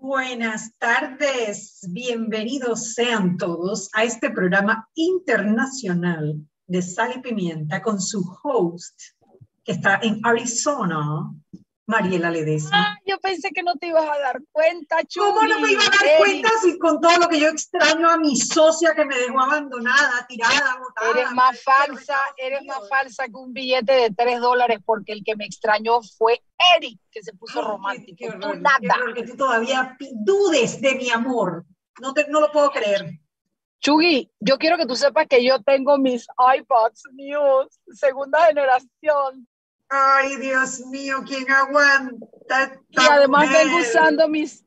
Buenas tardes, bienvenidos sean todos a este programa internacional de Sal y Pimienta con su host que está en Arizona, Mariela Ledesma. Ah, yo pensé que no te ibas a dar cuenta, Chumi. ¿Cómo no me iba a dar cuenta si con todo lo que yo extraño a mi socia que me dejó abandonada, tirada, botada? Eres más falsa, eres más falsa que un billete de tres dólares porque el que me extrañó fue Eric, que se puso romántico. Qué, tú nada. que tú todavía dudes de mi amor. No, te, no lo puedo creer. Chugui, yo quiero que tú sepas que yo tengo mis iPods míos, segunda generación, Ay, Dios mío, ¿quién aguanta? Y además vengo usando mis,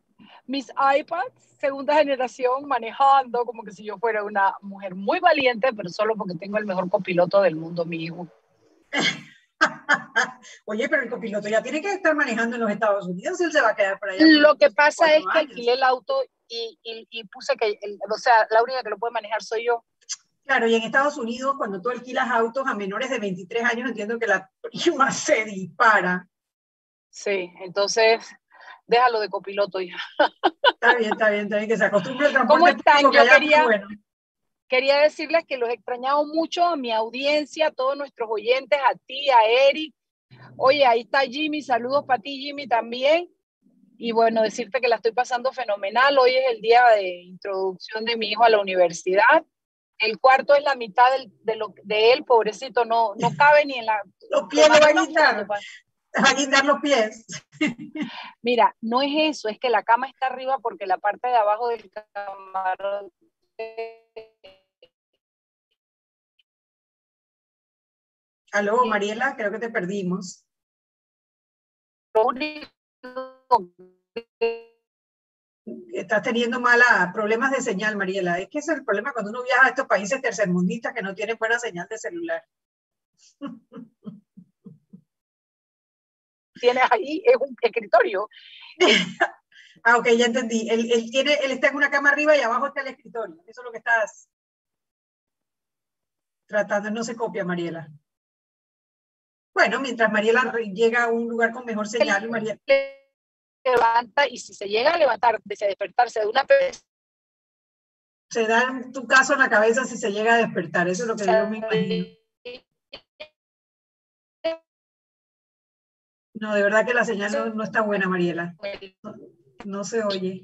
mis iPads segunda generación manejando como que si yo fuera una mujer muy valiente, pero solo porque tengo el mejor copiloto del mundo, mi hijo. Oye, pero el copiloto ya tiene que estar manejando en los Estados Unidos, él se va a quedar por allá. Lo que pasa es que alquilé el auto y, y, puse que, o sea, la única que lo puede manejar soy yo. Claro, y en Estados Unidos, cuando tú alquilas autos a menores de 23 años, entiendo que la prima se dispara. Sí, entonces déjalo de copiloto ya. Está bien, está bien, está bien, que se acostumbre al transporte ¿Cómo están? Yo quería, quería decirles que los he extrañado mucho a mi audiencia, a todos nuestros oyentes, a ti, a Eric. Oye, ahí está Jimmy, saludos para ti, Jimmy, también. Y bueno, decirte que la estoy pasando fenomenal. Hoy es el día de introducción de mi hijo a la universidad el cuarto es la mitad de, lo, de él, pobrecito, no, no cabe ni en la... Los pies le van a guindar, a guindar los pies. Mira, no es eso, es que la cama está arriba porque la parte de abajo del camarote... Aló, Mariela, creo que te perdimos. Lo único estás teniendo mala, problemas de señal, Mariela. Es que ese es el problema cuando uno viaja a estos países tercermundistas que no tienen buena señal de celular. Tienes ahí, es un escritorio. ah, ok, ya entendí. Él, él, tiene, él está en una cama arriba y abajo está el escritorio. Eso es lo que estás tratando. No se copia, Mariela. Bueno, mientras Mariela llega a un lugar con mejor señal, Mariela levanta y si se llega a levantar, de despertarse de una vez. Se da tu caso en la cabeza si se llega a despertar, eso es lo que yo me imagino. No, de verdad que la señal no, está buena, Mariela. No, se oye.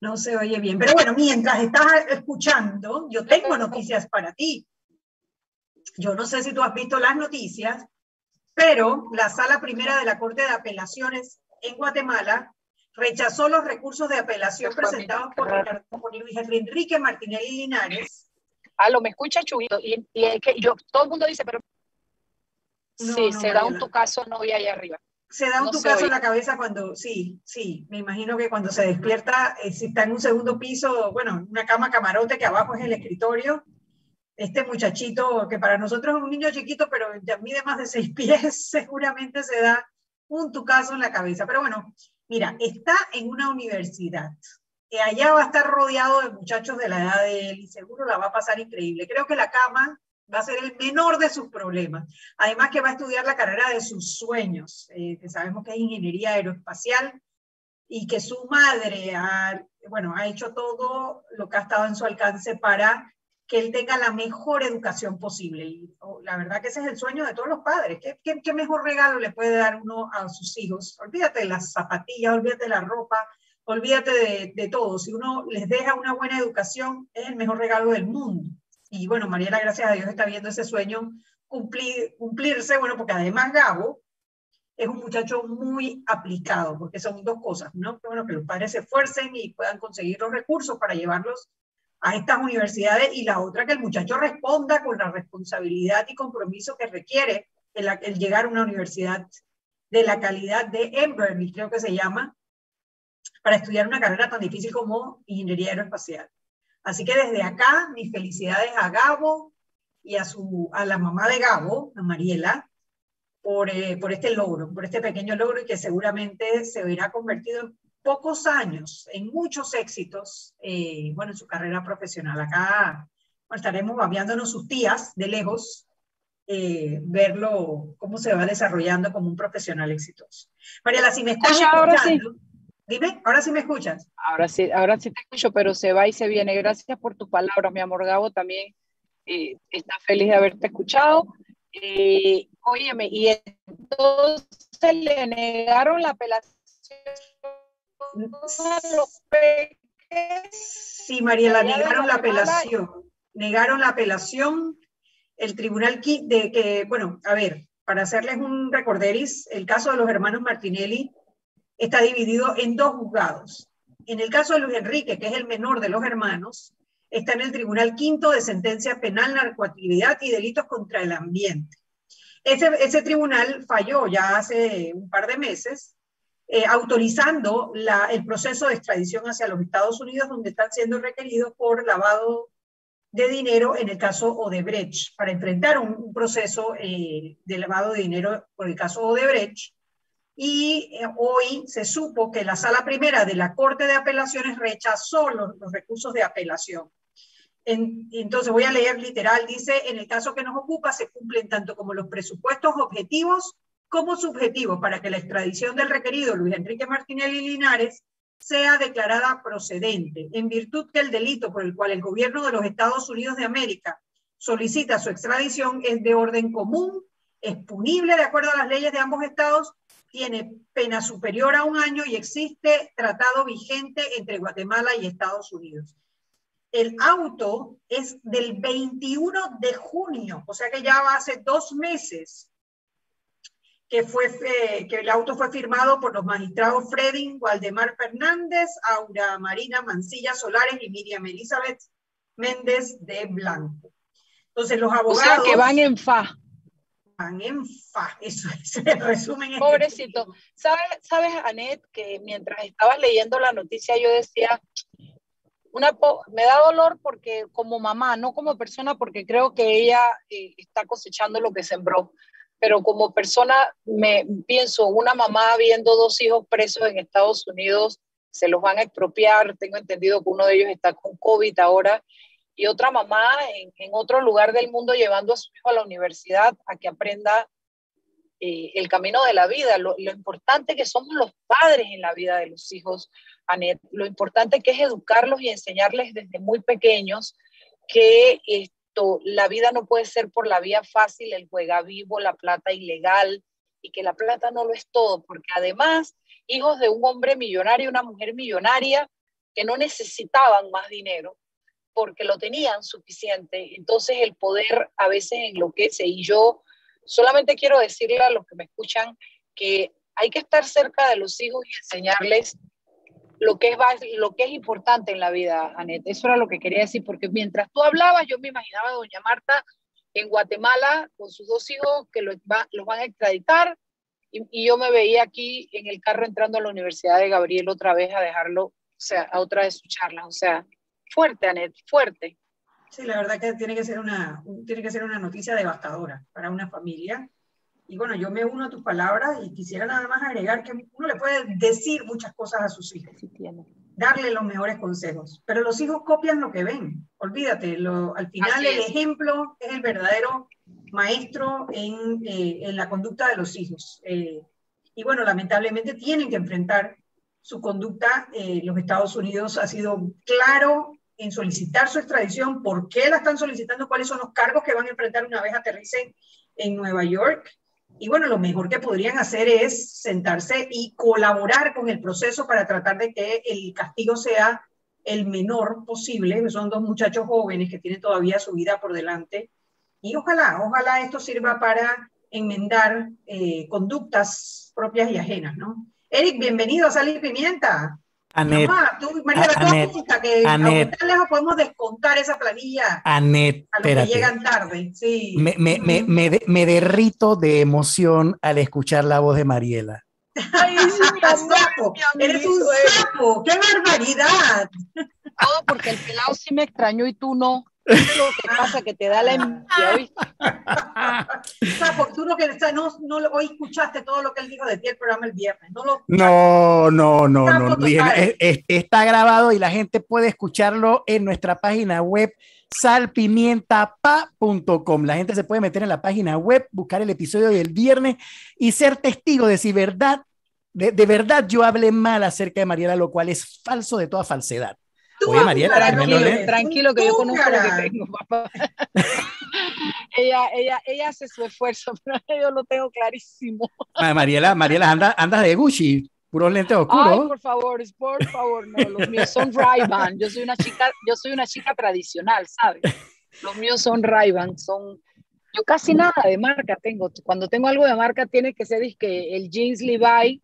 No se oye bien. Pero bueno, mientras estás escuchando, yo tengo noticias para ti. Yo no sé si tú has visto las noticias, pero la Sala Primera de la Corte de Apelaciones en Guatemala rechazó los recursos de apelación presentados por, Luis Enrique Martinelli Linares. Ah, lo me escucha Chubito, y, y que yo, todo el mundo dice, pero sí, se da un tucazo no voy allá arriba. Se da un tucazo en la cabeza cuando, sí, sí, me imagino que cuando se despierta, eh, si está en un segundo piso, bueno, una cama camarote que abajo es el escritorio, este muchachito, que para nosotros es un niño chiquito, pero ya mide más de seis pies, seguramente se da un tucazo en la cabeza. Pero bueno, mira, está en una universidad. Y allá va a estar rodeado de muchachos de la edad de él y seguro la va a pasar increíble. Creo que la cama va a ser el menor de sus problemas. Además que va a estudiar la carrera de sus sueños, eh, que sabemos que es ingeniería aeroespacial y que su madre ha, bueno, ha hecho todo lo que ha estado en su alcance para que él tenga la mejor educación posible. Y oh, la verdad que ese es el sueño de todos los padres. ¿Qué, ¿Qué, mejor regalo le puede dar uno a sus hijos? Olvídate de las zapatillas, olvídate de la ropa, olvídate de, de, todo. Si uno les deja una buena educación, es el mejor regalo del mundo. Y bueno, Mariela, gracias a Dios, está viendo ese sueño cumplir, cumplirse, bueno, porque además Gabo es un muchacho muy aplicado, porque son dos cosas, ¿no? Bueno, que los padres se esfuercen y puedan conseguir los recursos para llevarlos a estas universidades y la otra que el muchacho responda con la responsabilidad y compromiso que requiere el, llegar a una universidad de la calidad de Emberley, creo que se llama, para estudiar una carrera tan difícil como ingeniería aeroespacial. Así que desde acá, mis felicidades a Gabo y a, su, a la mamá de Gabo, a Mariela, por, eh, por este logro, por este pequeño logro y que seguramente se verá convertido pocos años, en muchos éxitos, eh, bueno, en su carrera profesional. Acá estaremos babeándonos sus tías de lejos, eh, verlo, cómo se va desarrollando como un profesional exitoso. Mariela, si me estás ahora sí. dime, ahora sí me escuchas. Ahora sí, ahora sí te escucho, pero se va y se viene. Gracias por tu palabra, mi amor Gabo, también eh, está feliz de haberte escuchado. Eh, óyeme, y entonces le negaron la apelación a los Sí, Mariela, negaron la apelación. Negaron la apelación. El tribunal de que, bueno, a ver, para hacerles un recorderis, el caso de los hermanos Martinelli está dividido en dos juzgados. En el caso de Luis Enrique, que es el menor de los hermanos, está en el Tribunal Quinto de Sentencia Penal, Narcoactividad y Delitos contra el Ambiente. Ese tribunal falló ya hace un par de meses eh, autorizando el proceso de extradición hacia los Estados Unidos, donde están siendo requeridos por lavado de dinero en el caso Odebrecht, para enfrentar un, proceso eh, de lavado de dinero por el caso Odebrecht. Y eh, hoy se supo que la sala primera de la Corte de Apelaciones rechazó los, recursos de apelación. entonces voy a leer literal, dice, en el caso que nos ocupa se cumplen tanto como los presupuestos objetivos como subjetivo para que la extradición del requerido Luis Enrique Martinelli Linares sea declarada procedente, en virtud que el delito por el cual el gobierno de los Estados Unidos de América solicita su extradición es de orden común, es punible de acuerdo a las leyes de ambos estados, tiene pena superior a un año y existe tratado vigente entre Guatemala y Estados Unidos. El auto es del 21 de junio, o sea que ya va hace dos meses que, fue, eh, que el auto fue firmado por los magistrados Fredin Waldemar Fernández, Aura Marina Mancilla Solares y Miriam Elizabeth Méndez de Blanco. Entonces los abogados... O sea que van en fa. Van en fa, eso es el resumen. Pobrecito. ¿Sabes, ¿Sabes, Anet, que mientras estabas leyendo la noticia yo decía, una me da dolor porque como mamá, no como persona, porque creo que ella eh, está cosechando lo que sembró pero como persona me pienso, una mamá viendo dos hijos presos en Estados Unidos, se los van a expropiar, tengo entendido que uno de ellos está con COVID ahora, y otra mamá en, otro lugar del mundo llevando a su hijo a la universidad a que aprenda eh, el camino de la vida, lo, lo, importante que somos los padres en la vida de los hijos, Anet, lo importante que es educarlos y enseñarles desde muy pequeños que la vida no puede ser por la vía fácil, el juega vivo, la plata ilegal, y que la plata no lo es todo, porque además, hijos de un hombre millonario y una mujer millonaria que no necesitaban más dinero, porque lo tenían suficiente, entonces el poder a veces enloquece. Y yo solamente quiero decirle a los que me escuchan que hay que estar cerca de los hijos y enseñarles lo que es, lo que es importante en la vida, Anet. Eso era lo que quería decir, porque mientras tú hablabas, yo me imaginaba a doña Marta en Guatemala con sus dos hijos que los, los van a extraditar, y, yo me veía aquí en el carro entrando a la Universidad de Gabriel otra vez a dejarlo, o sea, a otra de sus charlas. O sea, fuerte, Anet, fuerte. Sí, la verdad que tiene que ser una, tiene que ser una noticia devastadora para una familia y bueno, yo me uno a tus palabras y quisiera nada más agregar que uno le puede decir muchas cosas a sus hijos, darle los mejores consejos, pero los hijos copian lo que ven. Olvídate, lo, al final el ejemplo es el verdadero maestro en, eh, en la conducta de los hijos. Eh, y bueno, lamentablemente tienen que enfrentar su conducta. Eh, los Estados Unidos ha sido claro en solicitar su extradición, por qué la están solicitando, cuáles son los cargos que van a enfrentar una vez aterricen en Nueva York. Y bueno, lo mejor que podrían hacer es sentarse y colaborar con el proceso para tratar de que el castigo sea el menor posible. Son dos muchachos jóvenes que tienen todavía su vida por delante. Y ojalá, ojalá esto sirva para enmendar eh, conductas propias y ajenas, ¿no? Eric, bienvenido a Sal Pimienta. Anet, tú, María, Anet, que Anet, a lejos podemos descontar esa planilla Anet, a los que llegan tarde. Sí. Me, me, me, me, me derrito de emoción al escuchar la voz de Mariela. Ay, sí, sapo. Eres un sapo. ¡Qué barbaridad! Todo porque el pelado sí me extrañó y tú no. Es lo que pasa que te da la envidia, ¿oíste? O sea, por tú no, que, no, no lo- hoy escuchaste todo lo que él dijo de ti el programa el viernes. No lo No, no, no, no. Campo dije, total. es- es- está grabado y la gente puede escucharlo en nuestra página web salpimientapa.com. La gente se puede meter en la página web, buscar el episodio del viernes y ser testigo de si verdad, de, de verdad yo hablé mal acerca de Mariela, lo cual es falso de toda falsedad. Tú, Oye, no leer. eres Tranquilo que yo un conozco lo que tengo, papá. ella, ella, ella hace su esfuerzo, pero yo lo tengo clarísimo. Mariela, Mariela, anda, andas de Gucci, puros lentes Ay, oscuros. por favor, por favor, no, los míos son Ray-Ban. Yo soy una chica, yo soy una chica tradicional, ¿sabes? Los míos son Ray-Ban, son yo casi nada de marca tengo. Cuando tengo algo de marca tiene que ser que el jeans Levi.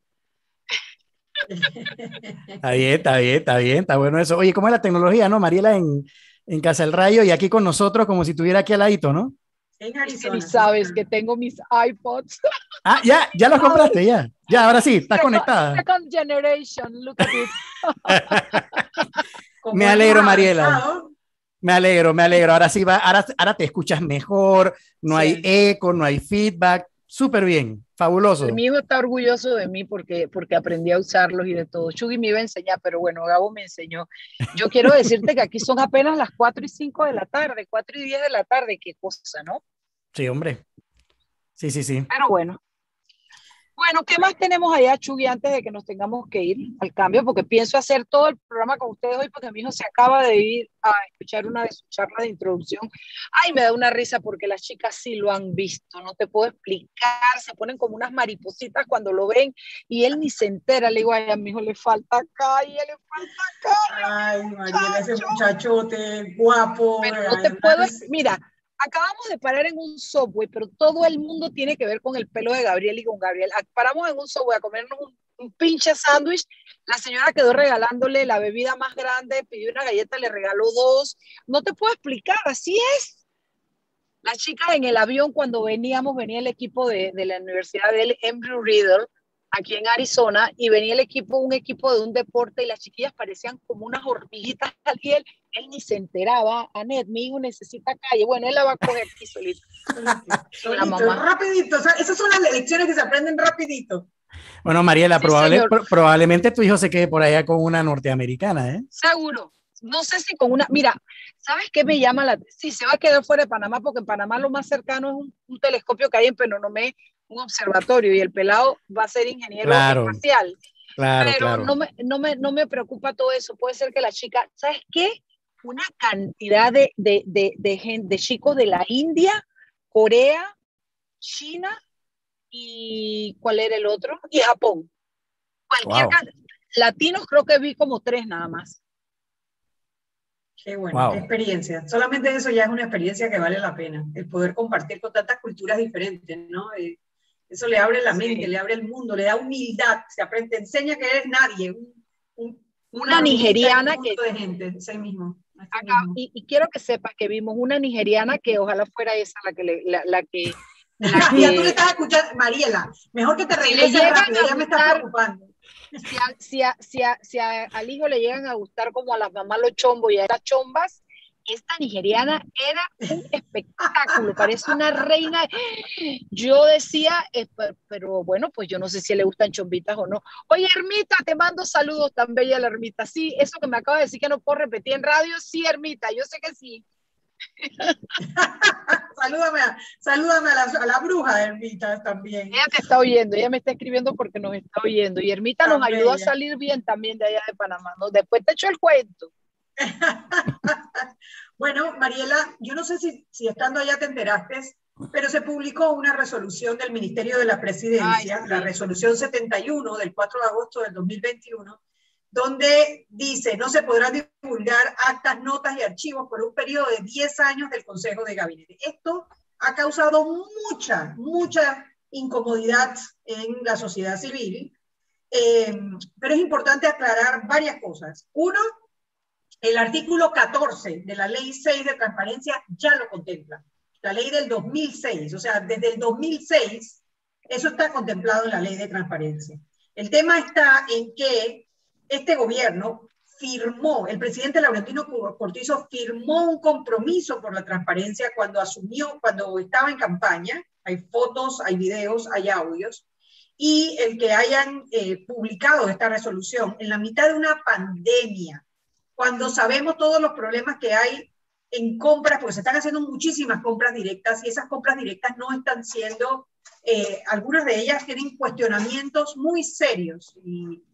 Está bien, está bien, está bien, está bueno eso. Oye, ¿cómo es la tecnología, no? Mariela en, en Casa del Rayo y aquí con nosotros como si estuviera aquí al ladito, ¿no? En Arizona. ni sabes que tengo mis iPods. Ah, ya, ya los compraste, ya. Ya, ahora sí, estás Second- conectada. Second generation, look at it. Me alegro, Mariela. Me alegro, me alegro. Ahora sí va, ahora, ahora te escuchas mejor, no Sí. hay eco, no hay feedback. Súper bien, fabuloso. Mi hijo está orgulloso de mí porque, porque aprendí a usarlos y de todo. Chugi me iba a enseñar, pero bueno, Gabo me enseñó. Yo quiero decirte que aquí son apenas las 4 y 5 de la tarde, 4 y 10 de la tarde, qué cosa, ¿no? Sí, hombre. Sí, sí, sí. Pero bueno. Bueno, ¿qué más tenemos allá, Chugi, antes de que nos tengamos que ir al cambio? Porque pienso hacer todo el programa con ustedes hoy porque mi hijo se acaba de ir a escuchar una de sus charlas de introducción. Ay, me da una risa porque las chicas sí lo han visto, no te puedo explicar, se ponen como unas maripositas cuando lo ven y él ni se entera. Le digo, ay, a mi hijo le falta calle, le falta calle. Ay, Mariela, ese muchachote guapo. Pero no te puedo, mira, acabamos de parar en un subway, pero todo el mundo tiene que ver con el pelo de Gabriel y con Gabriel. Ah, Paramos en un subway a comernos un, un pinche sándwich. La señora quedó regalándole la bebida más grande, pidió una galleta, le regaló dos. No te puedo explicar, así es. La chica en el avión, cuando veníamos, venía el equipo de, de la Universidad del Embry Riddle, aquí en Arizona, y venía el equipo, un equipo de un deporte, y las chiquillas parecían como unas hormiguitas y él, él ni se enteraba, Anet, mi hijo necesita calle, bueno, él la va a coger aquí solito. solito, mamá. rapidito. o sea, esas son las lecciones que se aprenden rapidito. Bueno, Mariela, Sí, probable- pro- probablemente tu hijo se quede por allá con una norteamericana, ¿eh? Seguro. No sé si con una, mira, ¿sabes qué me llama la Sí, se va a quedar fuera de Panamá porque en Panamá lo más cercano es un, un telescopio que hay en Penonomé, un observatorio, y el pelado va a ser ingeniero Claro. espacial. Claro, pero claro. no, me, no, me, no me preocupa todo eso. Puede ser que la chica, ¿sabes qué? Una cantidad de, de, de, de, chicos de la India, Corea, China y ¿cuál era el otro? Y Japón. Cualquier Wow. can- Latinos creo que vi como tres nada más. Qué Wow. qué experiencia. Solamente eso ya es una experiencia que vale la pena, el poder compartir con tantas culturas diferentes, ¿no? Eh, eso le abre la Sí. mente, le abre el mundo, le da humildad, se aprende, te enseña que eres nadie, un- un- Una hormiguita en un nigeriana que- de gente, ese mismo. Acá, mismo. y, y quiero que sepas que vimos una nigeriana que ojalá fuera esa la que le- la, la que la Mira, tú le estás escuchando, Mariela, mejor que te Si regreses llegan rápido, ya me estás gustar- preocupando. si, a- si, a- si, a- si a- al hijo le llegan a gustar como a las mamás los chombos y a las chombas, esta nigeriana era un espectáculo, parece una reina. Yo decía, eh, pe- pero bueno, pues yo no sé si le gustan chombitas o no. Oye, Ermita, te mando saludos tan bella la Ermita. Sí, eso que me acaba de decir que no puedo repetir en radio, sí, Ermita, yo sé que sí. Salúdame, a, salúdame a, la, a la bruja de Ermita también. Ella te está oyendo, ella me está escribiendo porque nos está oyendo. Y Ermita nos ayudó a salir bien también de allá de Panamá. ¿no? Después te echo el cuento. Bueno, Mariela, yo no sé si, si estando allá te enteraste, pero se publicó una resolución del Ministerio de la Presidencia, Ay, sí. la resolución 71 del 4 de agosto del 2021, donde dice no se podrán divulgar actas, notas y archivos por un periodo de 10 años del Consejo de Gabinete. Esto ha causado mucha, mucha incomodidad en la sociedad civil, eh, pero es importante aclarar varias cosas. Uno, el artículo 14 de la Ley 6 de Transparencia ya lo contempla. La ley del 2006, o sea, desde el 2006, eso está contemplado en la Ley de Transparencia. El tema está en que este gobierno firmó, el presidente Laurentino Cortizo firmó un compromiso por la transparencia cuando asumió, cuando estaba en campaña, hay fotos, hay videos, hay audios, y el que hayan eh, publicado esta resolución en la mitad de una pandemia, cuando sabemos todos los problemas que hay en compras, porque se están haciendo muchísimas compras directas y esas compras directas no están siendo, eh, algunas de ellas tienen cuestionamientos muy serios y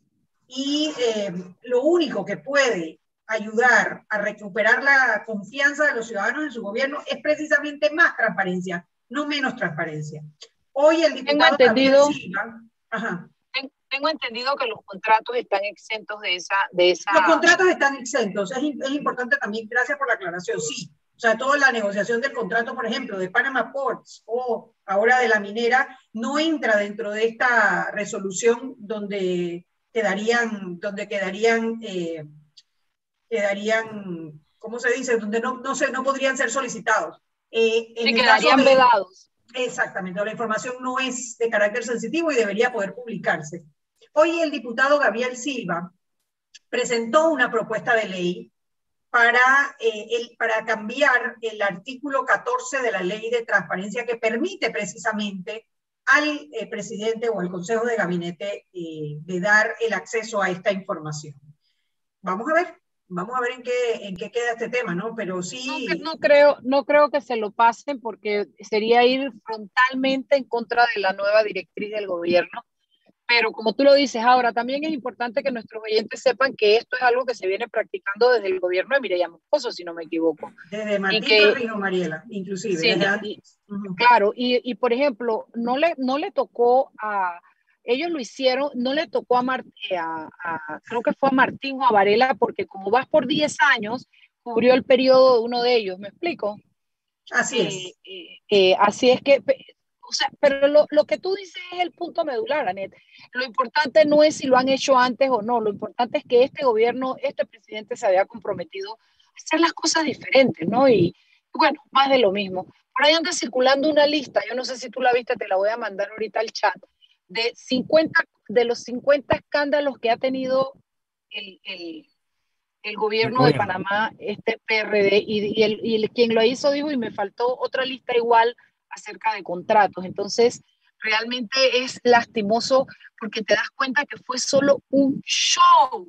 y eh, lo único que puede ayudar a recuperar la confianza de los ciudadanos en su gobierno es precisamente más transparencia, no menos transparencia. Hoy el diputado tengo entendido, Tengo entendido que los contratos están exentos de esa, de esa... Los contratos están exentos, es, es importante también, gracias por la aclaración, sí. O sea, toda la negociación del contrato, por ejemplo, de Panama Ports o ahora de la minera, no entra dentro de esta resolución donde quedarían, donde quedarían, eh, quedarían, ¿cómo se dice? Donde no, no, se, no podrían ser solicitados. Eh, quedarían vedados. Exactamente, la información no es de carácter sensitivo y debería poder publicarse. Hoy el diputado Gabriel Silva presentó una propuesta de ley para, eh, el, para cambiar el artículo 14 de la ley de transparencia que permite precisamente al eh, presidente o al Consejo de Gabinete eh, de dar el acceso a esta información. Vamos a ver, vamos a ver en qué, en qué queda este tema, ¿no? Pero sí... No, creo, no creo que se lo pasen porque sería ir frontalmente en contra de la nueva directriz del gobierno pero como tú lo dices ahora, también es importante que nuestros oyentes sepan que esto es algo que se viene practicando desde el gobierno de Mireya Moscoso, si no me equivoco. Desde Martín Mariela, inclusive. Sí, Claro, y, y, por ejemplo, no le, no le tocó a, ellos lo hicieron, no le tocó a, eh, a, a, creo que fue a Martín o a Varela, porque como vas por 10 años, cubrió el periodo de uno de ellos, ¿me explico? Así es. Eh, eh, así es que o sea, pero lo, lo, que tú dices es el punto medular, Anet. Lo importante no es si lo han hecho antes o no, lo importante es que este gobierno, este presidente se había comprometido a hacer las cosas diferentes, ¿no? Y bueno, más de lo mismo. Por ahí anda circulando una lista, yo no sé si tú la viste, te la voy a mandar ahorita al chat, de 50, de los 50 escándalos que ha tenido el, el, el gobierno de Panamá, este PRD, y, y, el, y el, quien lo hizo dijo, y me faltó otra lista igual acerca de contratos. Entonces, realmente es lastimoso porque te das cuenta que fue solo un show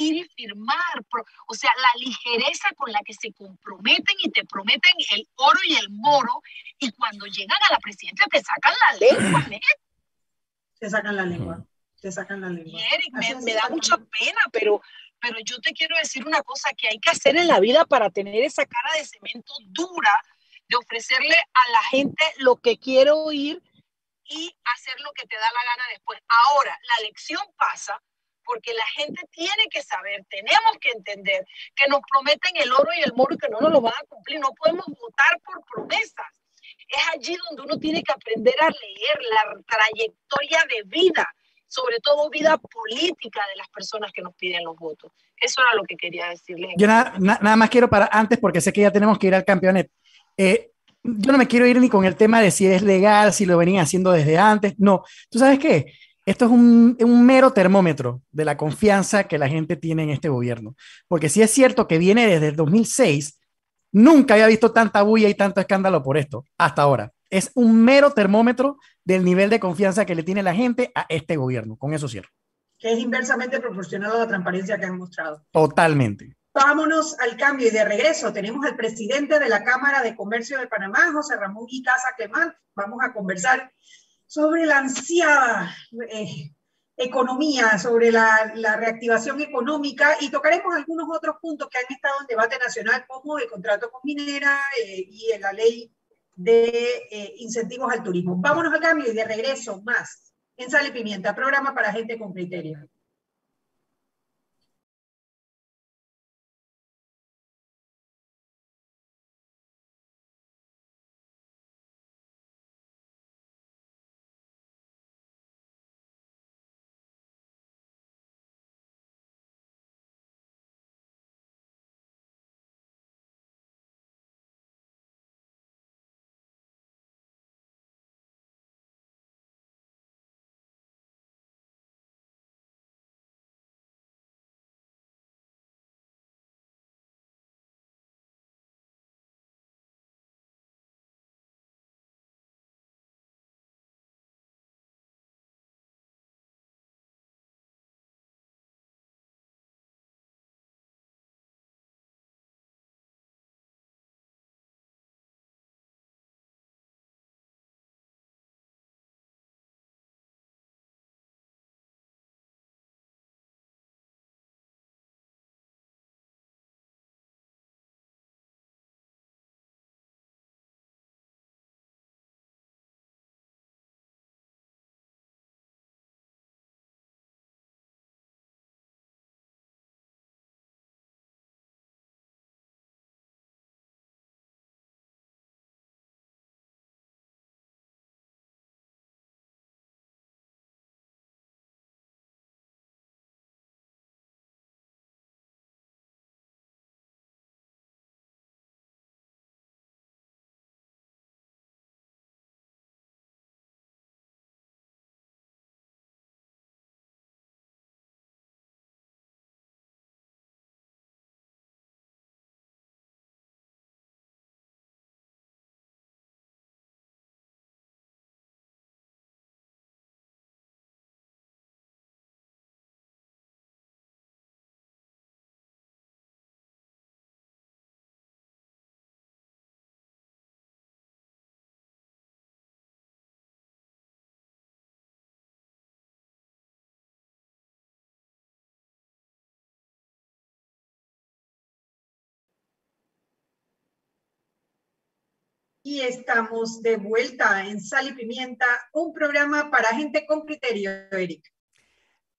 ir y firmar, o sea, la ligereza con la que se comprometen y te prometen el oro y el moro, y cuando llegan a la presidencia te sacan la lengua, ¿eh? Te sacan la lengua, te sacan la lengua. Eric, me, me, da mucha pena, pero, pero yo te quiero decir una cosa que hay que hacer en la vida para tener esa cara de cemento dura de ofrecerle a la gente lo que quiere oír y hacer lo que te da la gana después. Ahora, la lección pasa porque la gente tiene que saber, tenemos que entender que nos prometen el oro y el moro y que no nos lo van a cumplir. No podemos votar por promesas. Es allí donde uno tiene que aprender a leer la trayectoria de vida, sobre todo vida política de las personas que nos piden los votos. Eso era lo que quería decirles. Yo nada, nada más quiero para antes, porque sé que ya tenemos que ir al campeonato. Eh, yo no me quiero ir ni con el tema de si es legal, si lo venían haciendo desde antes. No, tú sabes qué, esto es un, un, mero termómetro de la confianza que la gente tiene en este gobierno. Porque si es cierto que viene desde el 2006, nunca había visto tanta bulla y tanto escándalo por esto, hasta ahora. Es un mero termómetro del nivel de confianza que le tiene la gente a este gobierno. Con eso cierro. Que es inversamente proporcional a la transparencia que han mostrado. Totalmente. Vámonos al cambio y de regreso tenemos al presidente de la Cámara de Comercio de Panamá, José Ramón Icaza Clemán. Vamos a conversar sobre la ansiada eh, economía, sobre la, la, reactivación económica y tocaremos algunos otros puntos que han estado en debate nacional, como el contrato con minera eh, y la ley de eh, incentivos al turismo. Vámonos al cambio y de regreso más en Sal y Pimienta, programa para gente con criterio. Y estamos de vuelta en Sal y Pimienta, un programa para gente con criterio, Eric.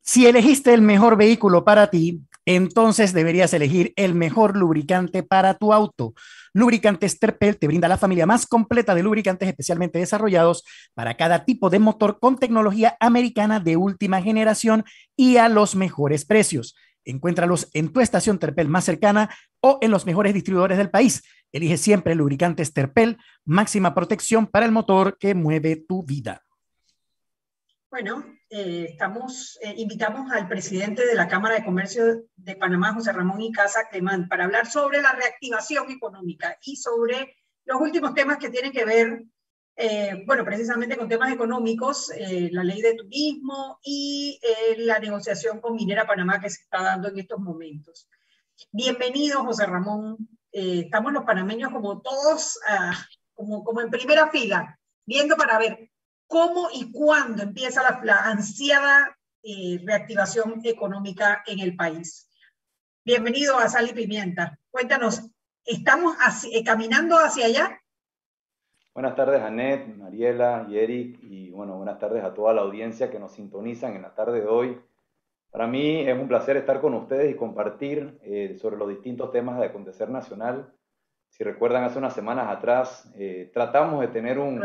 Si elegiste el mejor vehículo para ti, entonces deberías elegir el mejor lubricante para tu auto. Lubricantes Terpel te brinda la familia más completa de lubricantes especialmente desarrollados para cada tipo de motor con tecnología americana de última generación y a los mejores precios. Encuéntralos en tu estación Terpel más cercana o en los mejores distribuidores del país. Elige siempre lubricantes Terpel, máxima protección para el motor que mueve tu vida. Bueno, eh, eh, invitamos al presidente de la Cámara de Comercio de Panamá, José Ramón Icaza Clemán, para hablar sobre la reactivación económica y sobre los últimos temas que tienen que ver, eh, bueno, precisamente con temas económicos, la ley de turismo y la negociación con Minera Panamá que se está dando en estos momentos. Bienvenido, José Ramón. estamos los panameños como todos, ah, como, en primera fila, viendo para ver cómo y cuándo empieza la, ansiada eh, reactivación económica en el país. Bienvenido a Sal y Pimienta. Cuéntanos, ¿estamos eh, caminando hacia allá? Buenas tardes, Anet, Mariela y Eric, y bueno, buenas tardes a toda la audiencia que nos sintonizan en la tarde de hoy. Para mí es un placer estar con ustedes y compartir eh, sobre los distintos temas de acontecer nacional. Si recuerdan, hace unas semanas atrás eh, tratamos de tener un,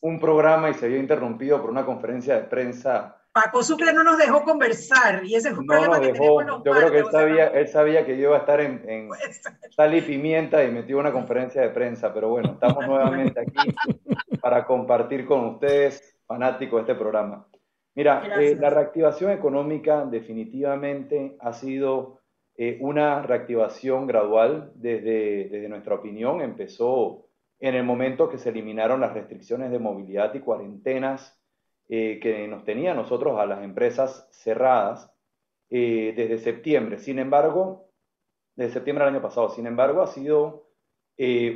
un programa y se vio interrumpido por una conferencia de prensa. Paco Sucre no nos dejó conversar y ese es un no problema que dejó. Yo creo que él sabía, él sabía que yo iba a estar en, en sal y pimienta y metió una conferencia de prensa, pero bueno, estamos nuevamente aquí para compartir con ustedes, fanáticos de este programa. Mira, eh, la reactivación económica definitivamente ha sido eh, una reactivación gradual desde, desde nuestra opinión. Empezó en el momento que se eliminaron las restricciones de movilidad y cuarentenas eh, que nos tenían nosotros a las empresas cerradas eh, desde septiembre. Sin embargo, desde septiembre del año pasado, sin embargo, ha sido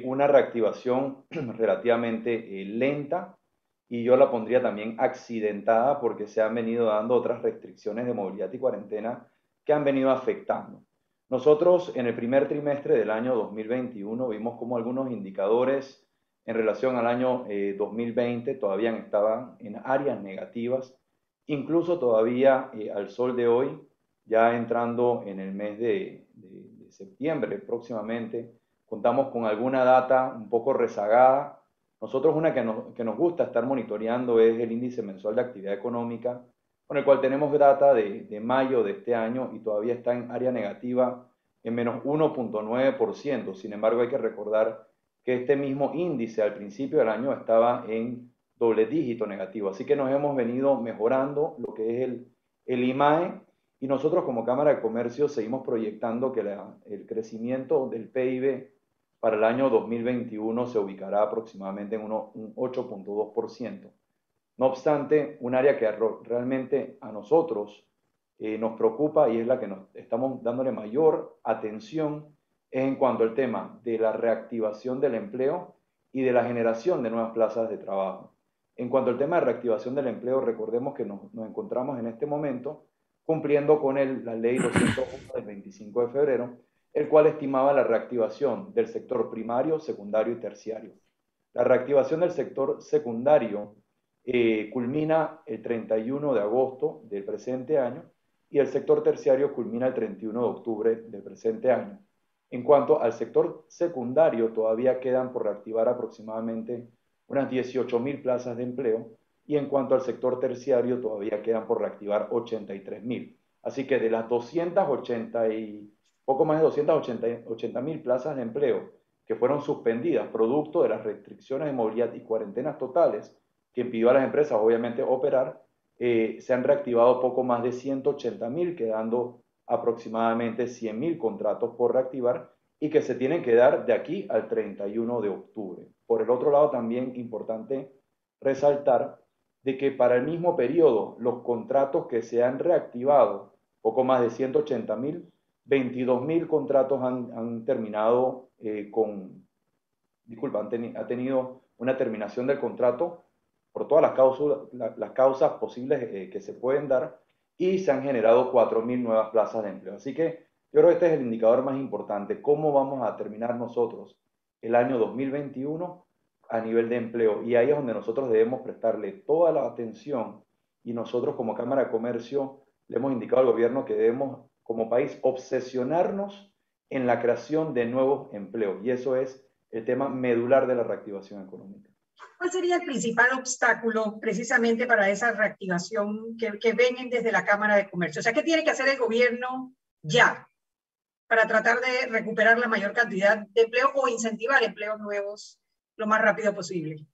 una reactivación relativamente lenta y yo la pondría también accidentada porque se han venido dando otras restricciones de movilidad y cuarentena que han venido afectando. Nosotros en el primer trimestre del año 2021 vimos como algunos indicadores en relación al año 2020 eh, todavía estaban en áreas negativas, incluso todavía eh, al sol de hoy, ya entrando en el mes de, septiembre próximamente, contamos con alguna data un poco rezagada. Nosotros una que nos, que nos gusta estar monitoreando es el índice mensual de actividad económica, con el cual tenemos data de, mayo de este año y todavía está en área negativa en menos 1.9%. Sin embargo, hay que recordar que este mismo índice al principio del año estaba en doble dígito negativo. Así que nos hemos venido mejorando lo que es el, el IMAE y nosotros como Cámara de Comercio seguimos proyectando que el crecimiento del PIB para el año 2021 se ubicará aproximadamente en un 8.2%. No obstante, un área que realmente a nosotros eh, nos preocupa y es la que nos estamos dándole mayor atención es en cuanto al tema de la reactivación del empleo y de la generación de nuevas plazas de trabajo. En cuanto al tema de reactivación del empleo, recordemos que nos, encontramos en este momento cumpliendo con la ley 201 del 25 de febrero, el cual estimaba la reactivación del sector primario, secundario y terciario. La reactivación del sector secundario eh, culmina el 31 de agosto del presente año y el sector terciario culmina el 31 de octubre del presente año. En cuanto al sector secundario, todavía quedan por reactivar aproximadamente unas 18 mil plazas de empleo y en cuanto al sector terciario, todavía quedan por reactivar 83 mil. Así que de las 280 y poco más de 280 mil plazas de empleo que fueron suspendidas producto de las restricciones de movilidad y cuarentenas totales, que impidió a las empresas, obviamente, operar, eh, se han reactivado poco más de 180 mil, quedando aproximadamente 100 mil contratos por reactivar y que se tienen que dar de aquí al 31 de octubre. Por el otro lado, también importante resaltar de que para el mismo periodo, los contratos que se han reactivado, poco más de 180 mil, 22 mil contratos han, terminado con, con, disculpa, han, ha tenido una terminación del contrato por todas las causas, las causas posibles eh, que se pueden dar y se han generado 4.000 nuevas plazas de empleo. Así que yo creo que este es el indicador más importante, cómo vamos a terminar nosotros el año 2021 a nivel de empleo. Y ahí es donde nosotros debemos prestarle toda la atención y nosotros como Cámara de Comercio le hemos indicado al gobierno que debemos como país obsesionarnos en la creación de nuevos empleos. Y eso es el tema medular de la reactivación económica. ¿Cuál sería el principal obstáculo precisamente para esa reactivación que, que ven desde la Cámara de Comercio? O sea, ¿qué tiene que hacer el gobierno ya para tratar de recuperar la mayor cantidad de empleo o incentivar empleos nuevos lo más rápido posible?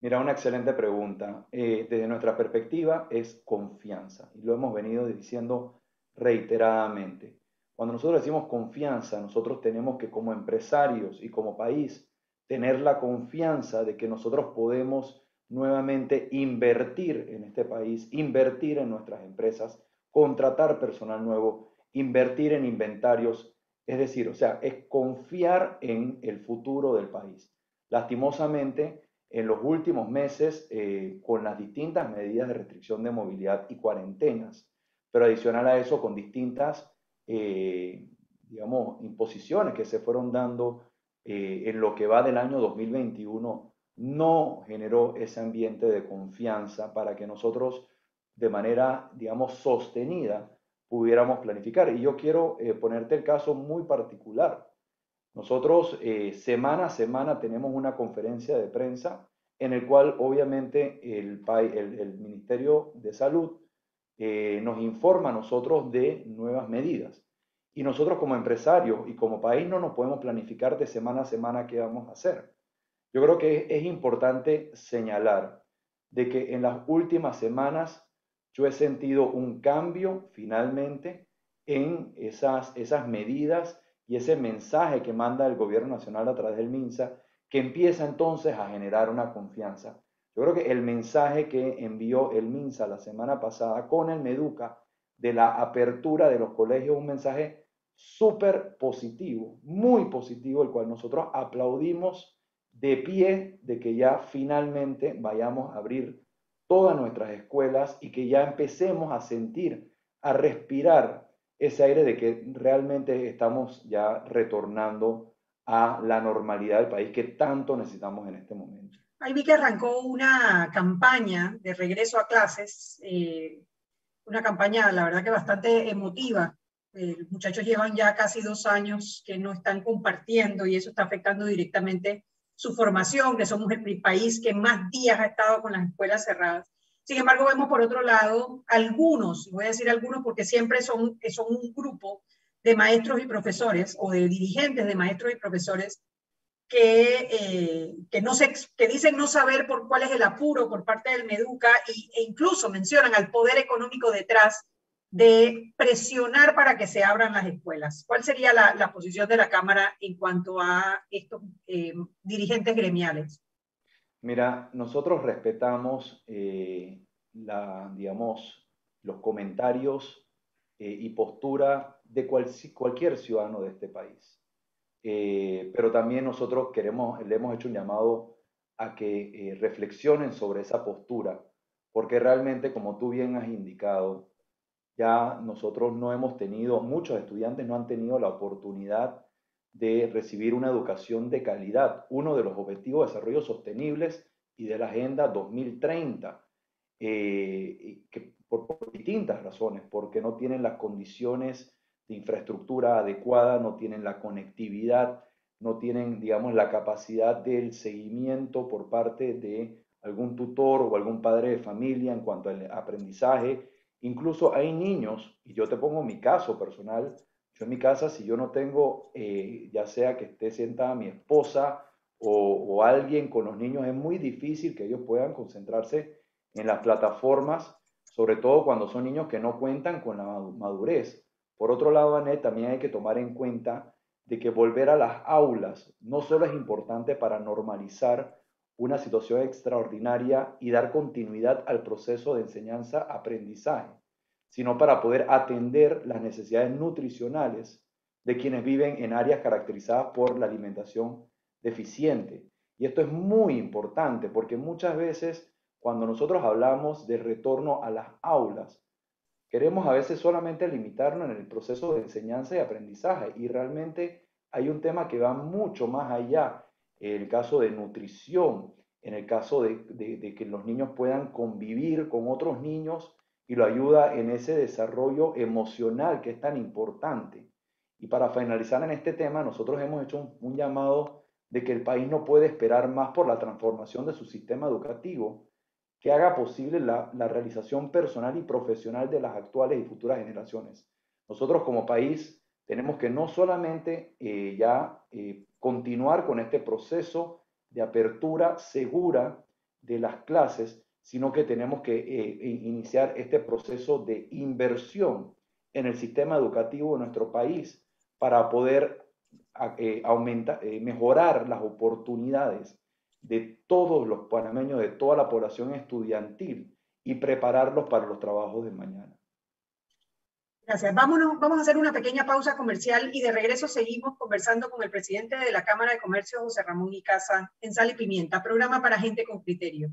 Mira, una excelente pregunta. Eh, desde nuestra perspectiva es confianza y lo hemos venido diciendo reiteradamente. Cuando nosotros decimos confianza, nosotros tenemos que como empresarios y como país tener la confianza de que nosotros podemos nuevamente invertir en este país, invertir en nuestras empresas, contratar personal nuevo, invertir en inventarios, es decir, o sea, es confiar en el futuro del país. Lastimosamente, en los últimos meses, eh, con las distintas medidas de restricción de movilidad y cuarentenas, pero adicional a eso, con distintas, eh, digamos, imposiciones que se fueron dando eh, en lo que va del año 2021, no generó ese ambiente de confianza para que nosotros de manera, digamos, sostenida pudiéramos planificar. Y yo quiero ponerte el caso muy particular. Nosotros eh, semana a semana tenemos una conferencia de prensa en el cual obviamente el, Ministerio de Salud eh, nos informa a nosotros de nuevas medidas. Y nosotros como empresarios y como país no nos podemos planificar de semana a semana qué vamos a hacer. Yo creo que es, importante señalar de que en las últimas semanas yo he sentido un cambio finalmente en esas, esas medidas y ese mensaje que manda el gobierno nacional a través del MINSA, que empieza entonces a generar una confianza. Yo creo que el mensaje que envió el MINSA la semana pasada con el MEDUCA de la apertura de los colegios, un mensaje súper positivo, muy positivo, el cual nosotros aplaudimos de pie de que ya finalmente vayamos a abrir todas nuestras escuelas y que ya empecemos a sentir, a respirar ese aire de que realmente estamos ya retornando a la normalidad del país que tanto necesitamos en este momento. Ahí vi que arrancó una campaña de regreso a clases, eh, una campaña, la verdad que bastante emotiva. Eh, los muchachos llevan ya casi dos años que no están compartiendo y eso está afectando directamente su formación, que somos el país que más días ha estado con las escuelas cerradas. Sin embargo, vemos por otro lado algunos, voy a decir algunos porque siempre son, son un grupo de maestros y profesores o de dirigentes de maestros y profesores que, eh, que dicen no saber por cuál es el apuro por parte del Meduca y, e incluso mencionan al poder económico detrás de presionar para que se abran las escuelas. ¿Cuál sería la, posición de la Cámara en cuanto a estos eh, dirigentes gremiales? Mira, nosotros respetamos eh, la, digamos, los comentarios eh, y postura de cualquier ciudadano de este país. Eh, pero también nosotros queremos, le hemos hecho un llamado a que reflexionen sobre esa postura, porque realmente, como tú bien has indicado, ya nosotros no hemos tenido, muchos estudiantes no han tenido la oportunidad de recibir una educación de calidad, uno de los objetivos de desarrollo sostenibles y de la Agenda 2030, eh, que por, distintas razones, porque no tienen las condiciones de infraestructura adecuada, no tienen la conectividad, no tienen, digamos, la capacidad del seguimiento por parte de algún tutor o algún padre de familia en cuanto al aprendizaje. Incluso hay niños, y yo te pongo mi caso personal, yo en mi casa, si yo no tengo, eh, ya sea que esté sentada mi esposa o, alguien con los niños, es muy difícil que ellos puedan concentrarse en las plataformas, sobre todo cuando son niños que no cuentan con la madurez. Por otro lado, Anet, también hay que tomar en cuenta de que volver a las aulas no solo es importante para normalizar una situación extraordinaria y dar continuidad al proceso de enseñanza-aprendizaje, sino para poder atender las necesidades nutricionales de quienes viven en áreas caracterizadas por la alimentación deficiente. Y esto es muy importante porque muchas veces cuando nosotros hablamos de retorno a las aulas, queremos a veces solamente limitarnos en el proceso de enseñanza y aprendizaje y realmente hay un tema que va mucho más allá en el caso de nutrición, en el caso de, que los niños puedan convivir con otros niños y lo ayuda en ese desarrollo emocional que es tan importante. Y para finalizar en este tema, nosotros hemos hecho un, llamado de que el país no puede esperar más por la transformación de su sistema educativo que haga posible la, la realización personal y profesional de las actuales y futuras generaciones. Nosotros como país tenemos que no solamente eh, ya eh, continuar con este proceso de apertura segura de las clases, sino que tenemos que eh, iniciar este proceso de inversión en el sistema educativo de nuestro país para poder aumentar, mejorar las oportunidades de todos los panameños, de toda la población estudiantil y prepararlos para los trabajos de mañana. Gracias. Vámonos, vamos a hacer una pequeña pausa comercial y de regreso seguimos conversando con el presidente de la Cámara de Comercio, José Ramón Icaza, en Sal y Pimienta, programa para gente con criterio.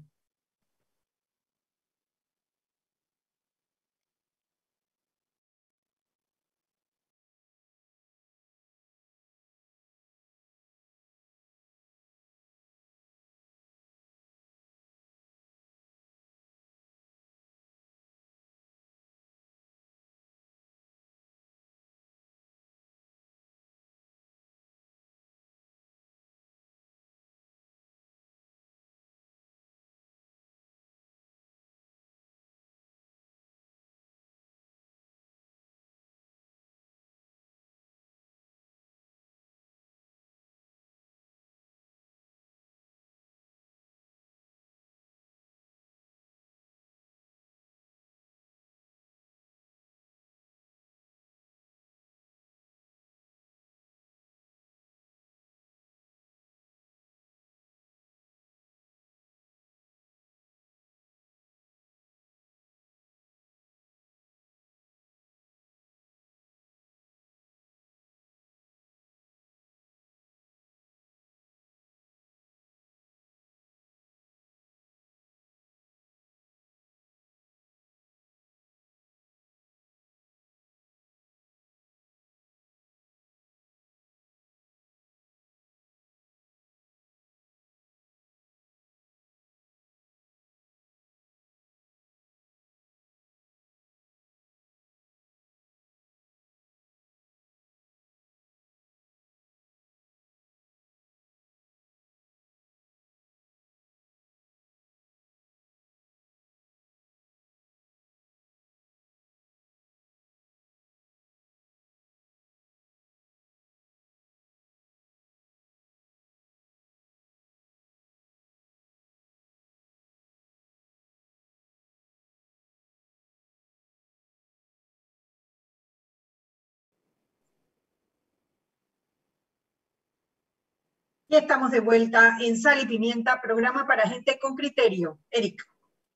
Y estamos de vuelta en Sal y Pimienta, programa para gente con criterio. Eric.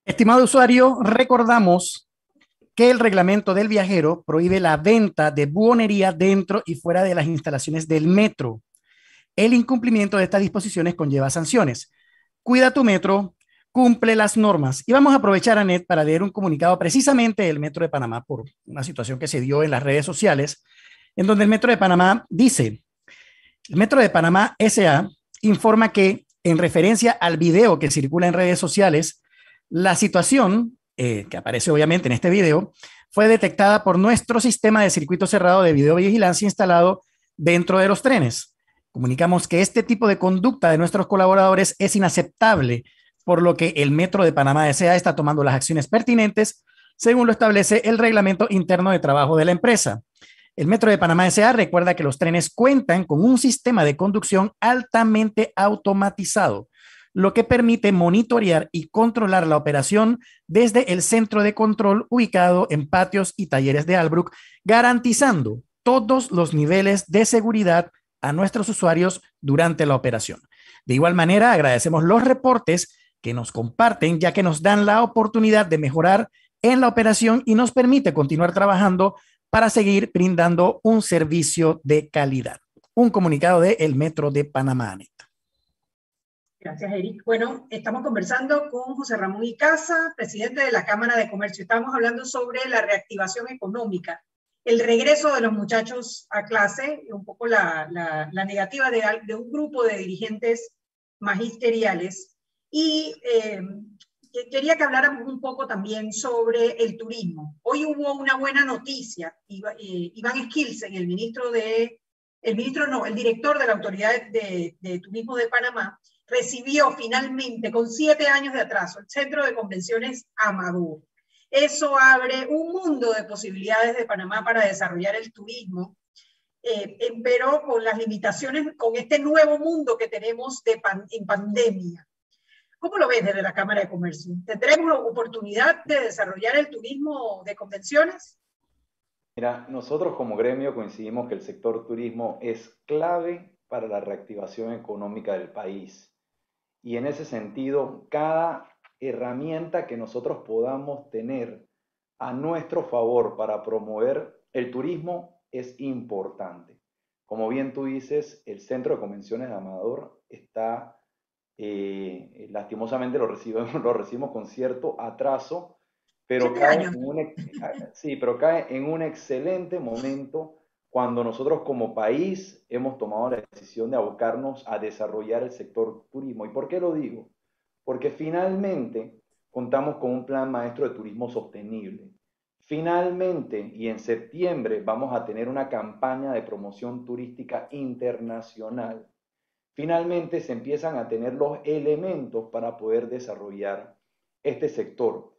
Estimado usuario, recordamos que el reglamento del viajero prohíbe la venta de buonería dentro y fuera de las instalaciones del metro. El incumplimiento de estas disposiciones conlleva sanciones. Cuida tu metro, cumple las normas. Y vamos a aprovechar, Anet, para leer un comunicado precisamente del Metro de Panamá por una situación que se dio en las redes sociales, en donde el Metro de Panamá dice, el Metro de Panamá SA informa que en referencia al video que circula en redes sociales, la situación, eh, que aparece obviamente en este video, fue detectada por nuestro sistema de circuito cerrado de videovigilancia instalado dentro de los trenes. Comunicamos que este tipo de conducta de nuestros colaboradores es inaceptable, por lo que el Metro de Panamá SA está tomando las acciones pertinentes según lo establece el reglamento interno de trabajo de la empresa. El Metro de Panamá S.A. recuerda que los trenes cuentan con un sistema de conducción altamente automatizado, lo que permite monitorear y controlar la operación desde el centro de control ubicado en patios y talleres de Albrook, garantizando todos los niveles de seguridad a nuestros usuarios durante la operación. De igual manera, agradecemos los reportes que nos comparten, ya que nos dan la oportunidad de mejorar en la operación y nos permite continuar trabajando para seguir brindando un servicio de calidad. Un comunicado de el Metro de Panamá. Gracias, Eric. Bueno, estamos conversando con José Ramón Icaza, presidente de la Cámara de Comercio. Estamos hablando sobre la reactivación económica, el regreso de los muchachos a clase, un poco la, negativa de, de, un grupo de dirigentes magisteriales y eh, quería que habláramos un poco también sobre el turismo. Hoy hubo una buena noticia. Eh, Iván Skilsen, el ministro de, el ministro no, el director de la Autoridad de, Turismo de Panamá, recibió finalmente, con siete años de atraso, el Centro de Convenciones Amador. Eso abre un mundo de posibilidades de Panamá para desarrollar el turismo, eh, pero con las limitaciones, con este nuevo mundo que tenemos de en pandemia. ¿Cómo lo ves desde la Cámara de Comercio? ¿Tendremos oportunidad de desarrollar el turismo de convenciones? Mira, nosotros como gremio coincidimos que el sector turismo es clave para la reactivación económica del país. Y en ese sentido, cada herramienta que nosotros podamos tener a nuestro favor para promover el turismo es importante. Como bien tú dices, el Centro de Convenciones de Amador está eh, lastimosamente lo recibimos, lo recibimos con cierto atraso, pero cae, en un, sí, pero cae en un excelente momento cuando nosotros como país hemos tomado la decisión de abocarnos a desarrollar el sector turismo. ¿Y por qué lo digo? Porque finalmente contamos con un plan maestro de turismo sostenible. Finalmente, y en septiembre, vamos a tener una campaña de promoción turística internacional finalmente se empiezan a tener los elementos para poder desarrollar este sector,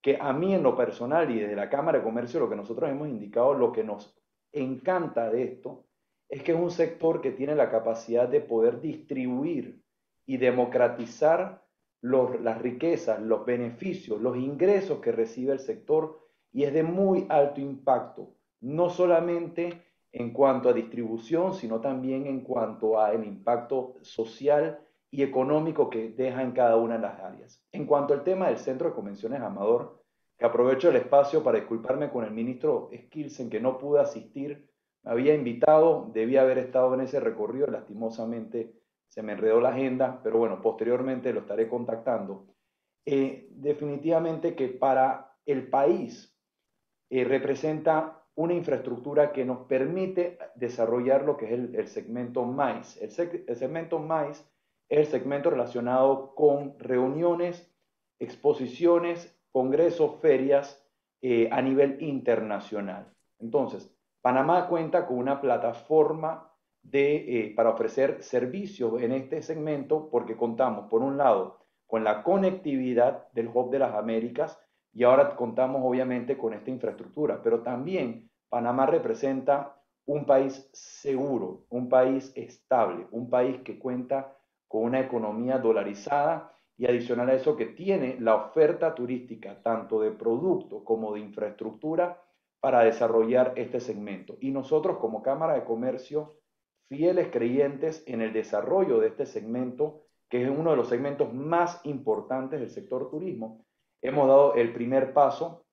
que a mí en lo personal y desde la Cámara de Comercio lo que nosotros hemos indicado, lo que nos encanta de esto, es que es un sector que tiene la capacidad de poder distribuir y democratizar las riquezas, los beneficios, los ingresos que recibe el sector y es de muy alto impacto, no solamente en cuanto a distribución, sino también en cuanto a el impacto social y económico que deja en cada una de las áreas. En cuanto al tema del Centro de Convenciones Amador, que aprovecho el espacio para disculparme con el ministro Skilsen que no pude asistir, me había invitado, debía haber estado en ese recorrido, lastimosamente se me enredó la agenda, pero bueno, posteriormente lo estaré contactando. Eh, definitivamente que para el país eh, representa una infraestructura que nos permite desarrollar lo que es el, segmento MAIS. El, segmento MAIS es el segmento relacionado con reuniones, exposiciones, congresos, ferias eh, a nivel internacional. Entonces, Panamá cuenta con una plataforma de, eh, para ofrecer servicios en este segmento porque contamos, por un lado, con la conectividad del Hub de las Américas y ahora contamos obviamente con esta infraestructura, pero también Panamá representa un país seguro, un país estable, un país que cuenta con una economía dolarizada y adicional a eso que tiene la oferta turística tanto de producto como de infraestructura para desarrollar este segmento. Y nosotros como Cámara de Comercio, fieles creyentes en el desarrollo de este segmento, que es uno de los segmentos más importantes del sector turismo, hemos dado el primer paso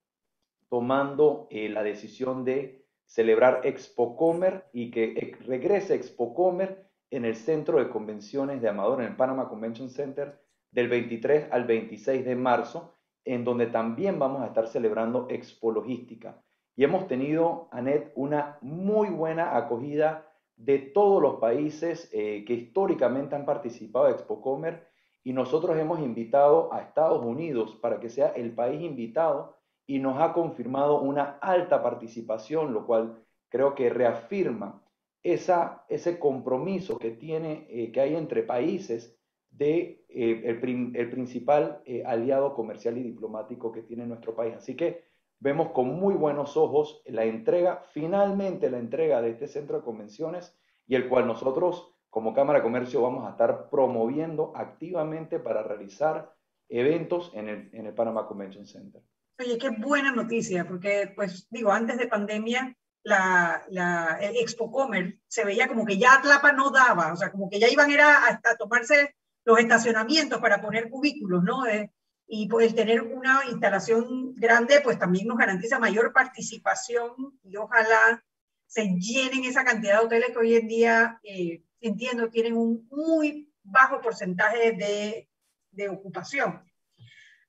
tomando eh, la decisión de celebrar Expo Comer y que regrese Expo Comer en el Centro de Convenciones de Amador, en el Panama Convention Center, del 23 al 26 de marzo, en donde también vamos a estar celebrando Expo Logística. Y hemos tenido, Anet, una muy buena acogida de todos los países eh, que históricamente han participado de Expo Comer y nosotros hemos invitado a Estados Unidos para que sea el país invitado y nos ha confirmado una alta participación, lo cual creo que reafirma esa, ese compromiso que, tiene, eh, que hay entre países de eh, el, principal eh, aliado comercial y diplomático que tiene nuestro país. Así que vemos con muy buenos ojos la entrega, finalmente la entrega de este centro de convenciones y el cual nosotros como Cámara de Comercio vamos a estar promoviendo activamente para realizar eventos en el, en el Panama Convention Center. Oye, qué buena noticia, porque, pues, digo, antes de pandemia, la, la Expo Comer se veía como que ya Atlapa no daba, o sea, como que ya iban era a, a tomarse los estacionamientos para poner cubículos, ¿no? Eh, y pues tener una instalación grande, pues también nos garantiza mayor participación y ojalá se llenen esa cantidad de hoteles que hoy en día, eh, entiendo, tienen un muy bajo porcentaje de, ocupación.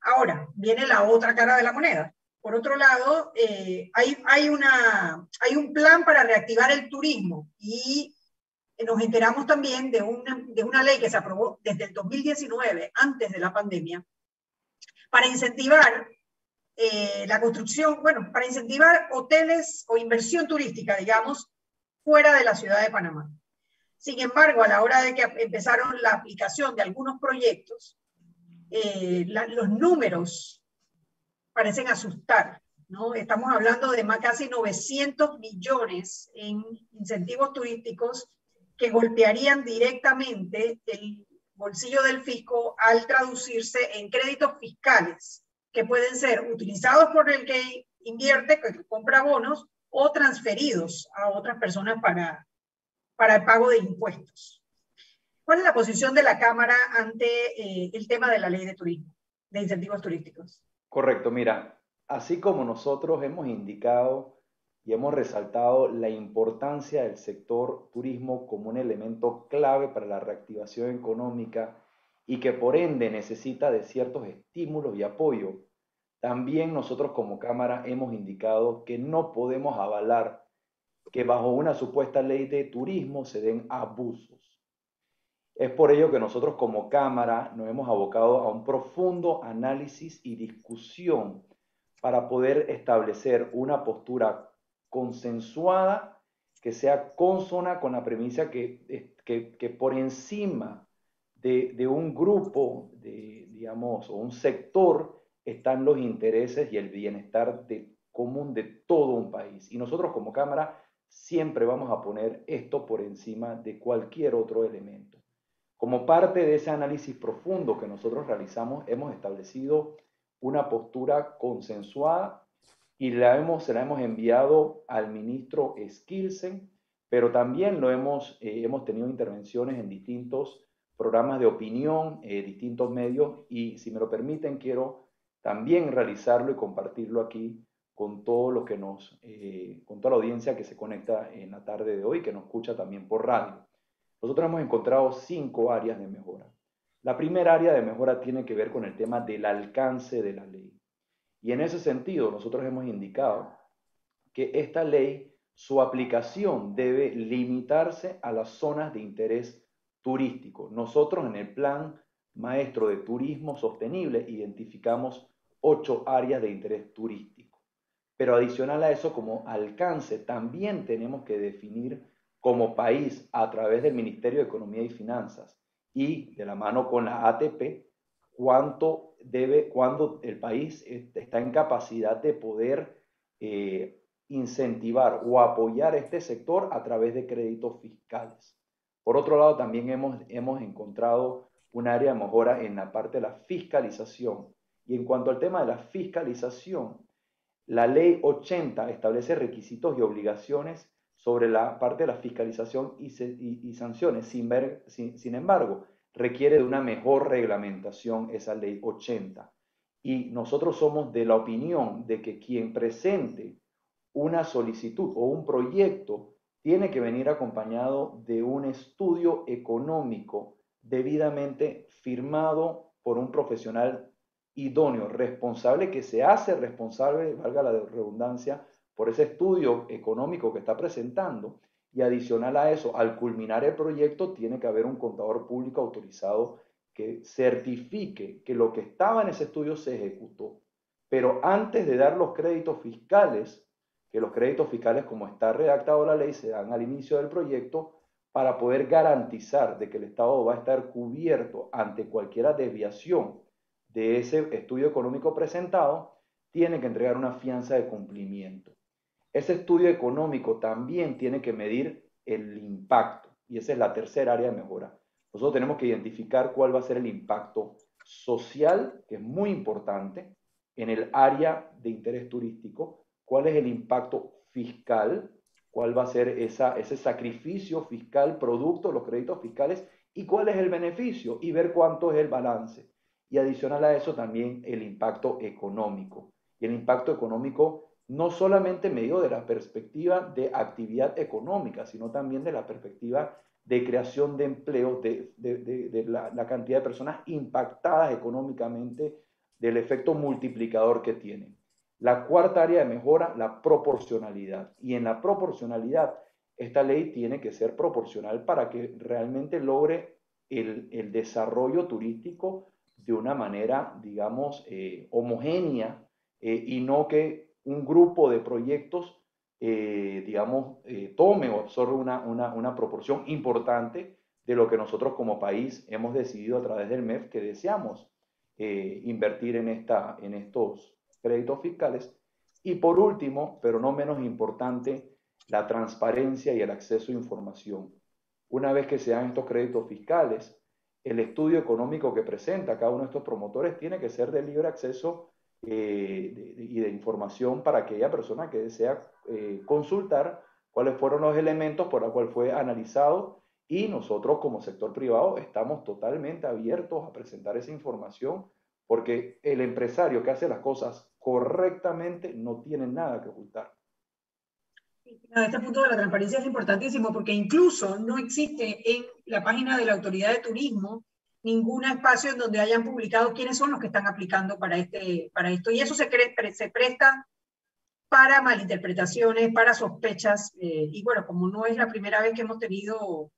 Ahora, viene la otra cara de la moneda. Por otro lado, eh, hay, un plan para reactivar el turismo y nos enteramos también de una, de una ley que se aprobó desde el 2019, antes de la pandemia, para incentivar eh, la construcción, bueno, para incentivar hoteles o inversión turística, digamos, fuera de la ciudad de Panamá. Sin embargo, a la hora de que empezaron la aplicación de algunos proyectos, eh, los números parecen asustar. ¿no? Estamos hablando de más casi 900 millones en incentivos turísticos que golpearían directamente el bolsillo del fisco al traducirse en créditos fiscales que pueden ser utilizados por el que invierte, que compra bonos, o transferidos a otras personas para, para el pago de impuestos. ¿Cuál es la posición de la Cámara ante eh, el tema de la ley de turismo, de incentivos turísticos? Correcto, mira, así como nosotros hemos indicado y hemos resaltado la importancia del sector turismo como un elemento clave para la reactivación económica y que por ende necesita de ciertos estímulos y apoyo, también nosotros como Cámara hemos indicado que no podemos avalar que bajo una supuesta ley de turismo se den abusos. Es por ello que nosotros como Cámara nos hemos abocado a un profundo análisis y discusión para poder establecer una postura consensuada que sea consona con la premisa que, que, por encima de, de, un grupo, de, digamos, o un sector, están los intereses y el bienestar de, común de todo un país. Y nosotros como Cámara siempre vamos a poner esto por encima de cualquier otro elemento. Como parte de ese análisis profundo que nosotros realizamos, hemos establecido una postura consensuada y la hemos, se la hemos enviado al ministro Skilsen, pero también lo hemos, eh, hemos tenido intervenciones en distintos programas de opinión, eh, distintos medios, y si me lo permiten, quiero también realizarlo y compartirlo aquí con todo lo que nos, eh, con toda la audiencia que se conecta en la tarde de hoy, que nos escucha también por radio. Nosotros hemos encontrado cinco áreas de mejora. La primera área de mejora tiene que ver con el tema del alcance de la ley. Y en ese sentido, nosotros hemos indicado que esta ley, su aplicación debe limitarse a las zonas de interés turístico. Nosotros en el plan maestro de turismo sostenible identificamos ocho áreas de interés turístico. Pero adicional a eso, como alcance, también tenemos que definir como país a través del Ministerio de Economía y Finanzas y de la mano con la ATP, cuánto debe, cuando el país está en capacidad de poder eh, incentivar o apoyar este sector a través de créditos fiscales. Por otro lado, también hemos, hemos encontrado un área de mejora en la parte de la fiscalización. Y en cuanto al tema de la fiscalización, la ley 80 establece requisitos y obligaciones sobre la parte de la fiscalización y, sanciones. Sin, embargo, requiere de una mejor reglamentación esa ley 80. Y nosotros somos de la opinión de que quien presente una solicitud o un proyecto tiene que venir acompañado de un estudio económico debidamente firmado por un profesional idóneo, responsable, que se hace responsable, valga la redundancia, por ese estudio económico que está presentando. Y adicional a eso, al culminar el proyecto, tiene que haber un contador público autorizado que certifique que lo que estaba en ese estudio se ejecutó. Pero antes de dar los créditos fiscales, que los créditos fiscales, como está redactado la ley, se dan al inicio del proyecto, para poder garantizar de que el Estado va a estar cubierto ante cualquier desviación de ese estudio económico presentado, tiene que entregar una fianza de cumplimiento. Ese estudio económico también tiene que medir el impacto y esa es la tercera área de mejora. Nosotros tenemos que identificar cuál va a ser el impacto social, que es muy importante, en el área de interés turístico, cuál es el impacto fiscal, cuál va a ser esa, ese sacrificio fiscal producto los créditos fiscales y cuál es el beneficio y ver cuánto es el balance. Y adicional a eso también el impacto económico. Y el impacto económico no solamente medio de la perspectiva de actividad económica, sino también de la perspectiva de creación de empleo, de, de, la, la, cantidad de personas impactadas económicamente, del efecto multiplicador que tiene. La cuarta área de mejora, la proporcionalidad. Y en la proporcionalidad esta ley tiene que ser proporcional para que realmente logre el, desarrollo turístico de una manera, digamos, eh, homogénea eh, y no que un grupo de proyectos, eh, digamos, tome o absorbe una, una, proporción importante de lo que nosotros como país hemos decidido a través del MEF que deseamos invertir en, esta, en estos créditos fiscales. Y por último, pero no menos importante, la transparencia y el acceso a información. Una vez que se dan estos créditos fiscales, el estudio económico que presenta cada uno de estos promotores tiene que ser de libre acceso eh, y de información para aquella persona que desea eh, consultar cuáles fueron los elementos por los cuales fue analizado y nosotros como sector privado estamos totalmente abiertos a presentar esa información porque el empresario que hace las cosas correctamente no tiene nada que ocultar. Este punto de la transparencia es importantísimo porque incluso no existe en la página de la Autoridad de Turismo ningún espacio en donde hayan publicado quiénes son los que están aplicando para, este, para esto. Y eso se, se presta para malinterpretaciones, para sospechas. Eh, y bueno, como no es la primera vez que hemos tenido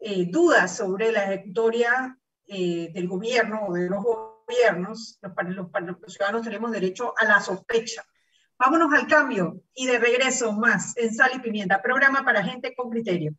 eh, dudas sobre la ejecutoria eh, del gobierno o de los gobiernos, los ciudadanos tenemos derecho a la sospecha. Vámonos al cambio y de regreso más en Sal y Pimienta, programa para gente con criterio.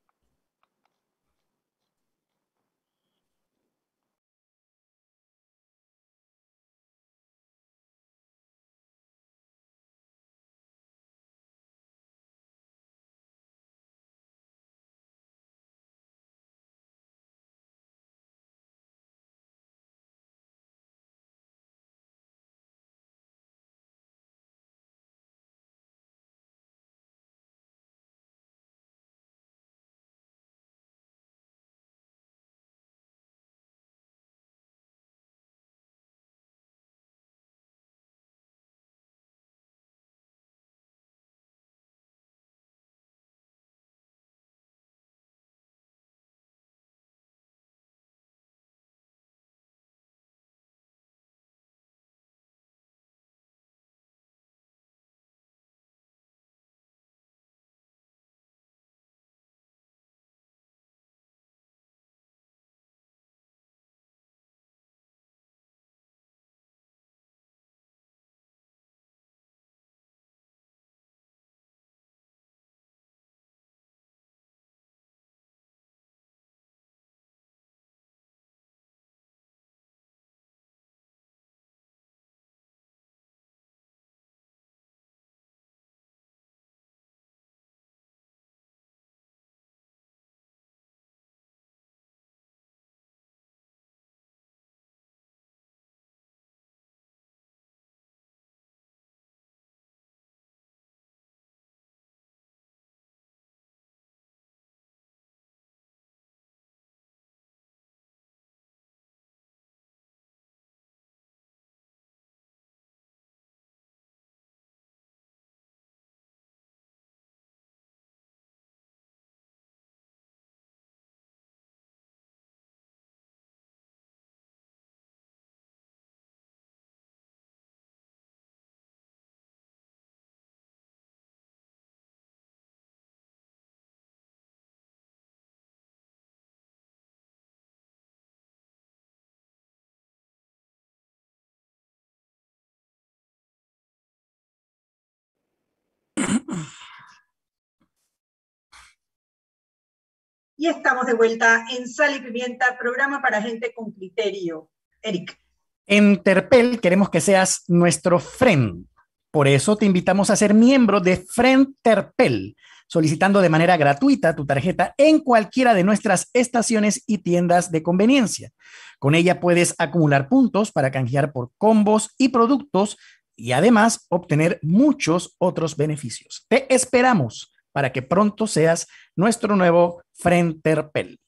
Estamos de vuelta en Sal y Pimienta, programa para gente con criterio. Eric. En Terpel queremos que seas nuestro friend. Por eso te invitamos a ser miembro de Friend Terpel, solicitando de manera gratuita tu tarjeta en cualquiera de nuestras estaciones y tiendas de conveniencia. Con ella puedes acumular puntos para canjear por combos y productos y además obtener muchos otros beneficios. Te esperamos para que pronto seas nuestro nuevo Frenterpel.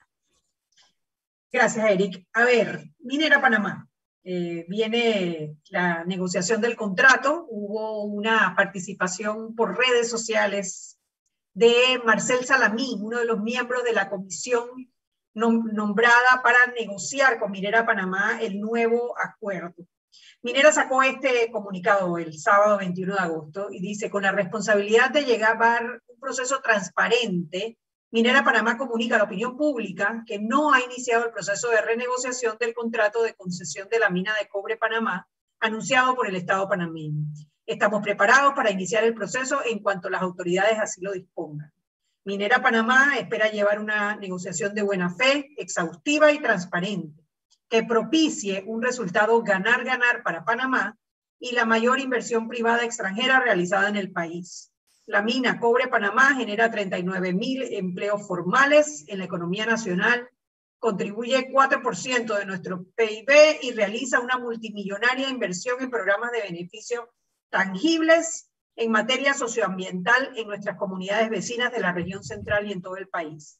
Gracias, Eric. A ver, Minera Panamá. Eh, viene la negociación del contrato. Hubo una participación por redes sociales de Marcel Salamí, uno de los miembros de la comisión nombrada para negociar con Minera Panamá el nuevo acuerdo. Minera sacó este comunicado el sábado 21 de agosto y dice, con la responsabilidad de llegar a un proceso transparente Minera Panamá comunica a la opinión pública que no ha iniciado el proceso de renegociación del contrato de concesión de la mina de cobre Panamá anunciado por el Estado panameño. Estamos preparados para iniciar el proceso en cuanto las autoridades así lo dispongan. Minera Panamá espera llevar una negociación de buena fe, exhaustiva y transparente, que propicie un resultado ganar-ganar para Panamá y la mayor inversión privada extranjera realizada en el país. La mina Cobre Panamá genera 39 mil empleos formales en la economía nacional, contribuye 4% de nuestro PIB y realiza una multimillonaria inversión en programas de beneficio tangibles en materia socioambiental en nuestras comunidades vecinas de la región central y en todo el país.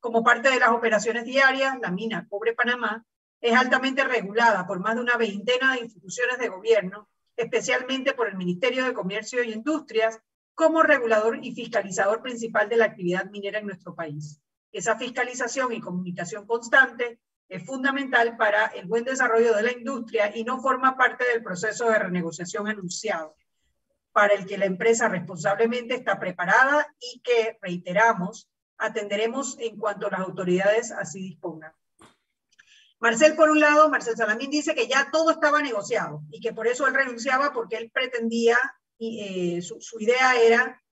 Como parte de las operaciones diarias, la mina Cobre Panamá es altamente regulada por más de una veintena de instituciones de gobierno, especialmente por el Ministerio de Comercio y Industrias, como regulador y fiscalizador principal de la actividad minera en nuestro país. Esa fiscalización y comunicación constante es fundamental para el buen desarrollo de la industria y no forma parte del proceso de renegociación anunciado, para el que la empresa responsablemente está preparada y que, reiteramos, atenderemos en cuanto las autoridades así dispongan. Marcel, por un lado, Marcel Salamín dice que ya todo estaba negociado y que por eso él renunciaba porque él pretendía y eh, su, idea era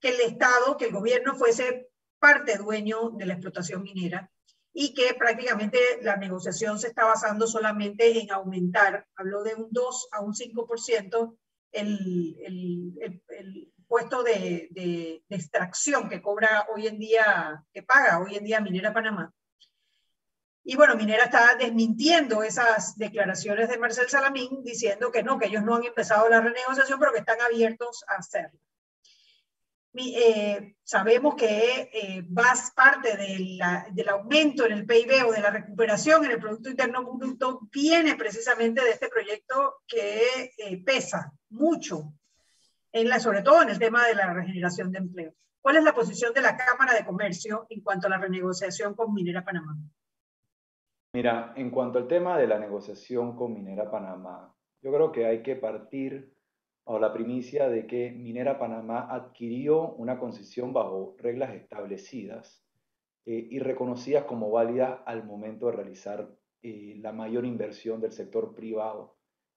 que el Estado, que el gobierno fuese parte dueño de la explotación minera y que prácticamente la negociación se está basando solamente en aumentar, habló de un 2 a un 5% el, el, el, puesto de, de, de, extracción que cobra hoy en día, que paga hoy en día Minera Panamá. Y bueno, Minera está desmintiendo esas declaraciones de Marcel Salamín, diciendo que no, que ellos no han empezado la renegociación, pero que están abiertos a hacerlo. Eh, sabemos que eh, parte del aumento en el PIB o de la recuperación en el Producto Interno Bruto viene precisamente de este proyecto que eh, pesa mucho, en la, sobre todo en el tema de la regeneración de empleo. ¿Cuál es la posición de la Cámara de Comercio en cuanto a la renegociación con Minera Panamá? Mira, en cuanto al tema de la negociación con Minera Panamá, yo creo que hay que partir a la primicia de que Minera Panamá adquirió una concesión bajo reglas establecidas eh, y reconocidas como válidas al momento de realizar eh, la mayor inversión del sector privado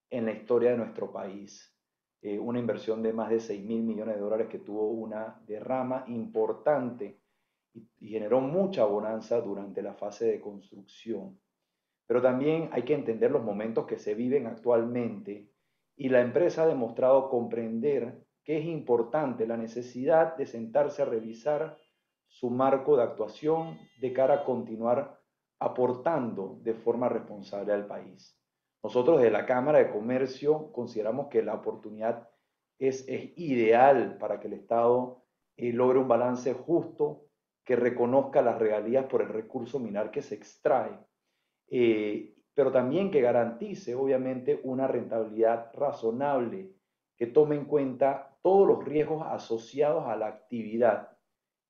en la historia de nuestro país. Eh, una inversión de más de 6 mil millones de dólares que tuvo una derrama importante y, generó mucha bonanza durante la fase de construcción. Pero también hay que entender los momentos que se viven actualmente y la empresa ha demostrado comprender que es importante la necesidad de sentarse a revisar su marco de actuación de cara a continuar aportando de forma responsable al país. Nosotros desde la Cámara de Comercio consideramos que la oportunidad es, es ideal para que el Estado eh, logre un balance justo que reconozca las regalías por el recurso mineral que se extrae, eh, pero también que garantice, obviamente, una rentabilidad razonable, que tome en cuenta todos los riesgos asociados a la actividad,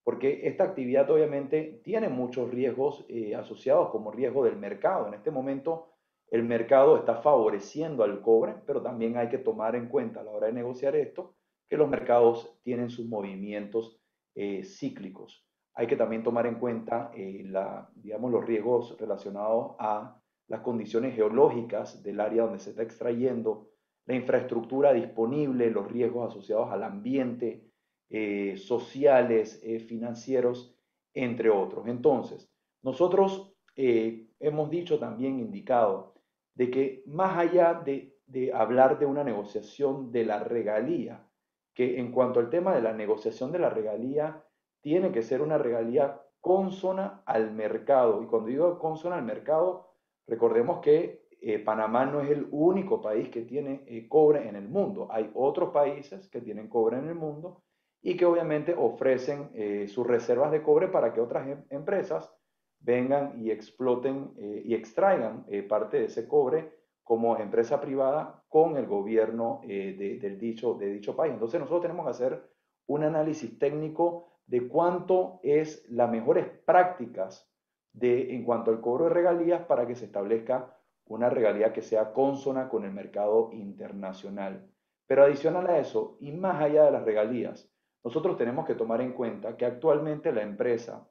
porque esta actividad obviamente tiene muchos riesgos eh, asociados como riesgo del mercado. En este momento el mercado está favoreciendo al cobre, pero también hay que tomar en cuenta a la hora de negociar esto que los mercados tienen sus movimientos eh, cíclicos hay que también tomar en cuenta eh, la, digamos, los riesgos relacionados a las condiciones geológicas del área donde se está extrayendo, la infraestructura disponible, los riesgos asociados al ambiente, eh, sociales, eh, financieros, entre otros. Entonces, nosotros hemos dicho también, indicado, de que más allá de, de hablar de una negociación de la regalía, que en cuanto al tema de la negociación de la regalía, tiene que ser una regalía consona al mercado. Y cuando digo consona al mercado, recordemos que eh, Panamá no es el único país que tiene eh, cobre en el mundo. Hay otros países que tienen cobre en el mundo y que obviamente ofrecen eh, sus reservas de cobre para que otras em, empresas vengan y exploten y extraigan parte de ese cobre como empresa privada con el gobierno del dicho, de dicho país. Entonces nosotros tenemos que hacer un análisis técnico de cuánto es las mejores prácticas de, en cuanto al cobro de regalías para que se establezca una regalía que sea consona con el mercado internacional. Pero adicional a eso, y más allá de las regalías, nosotros tenemos que tomar en cuenta que actualmente la empresa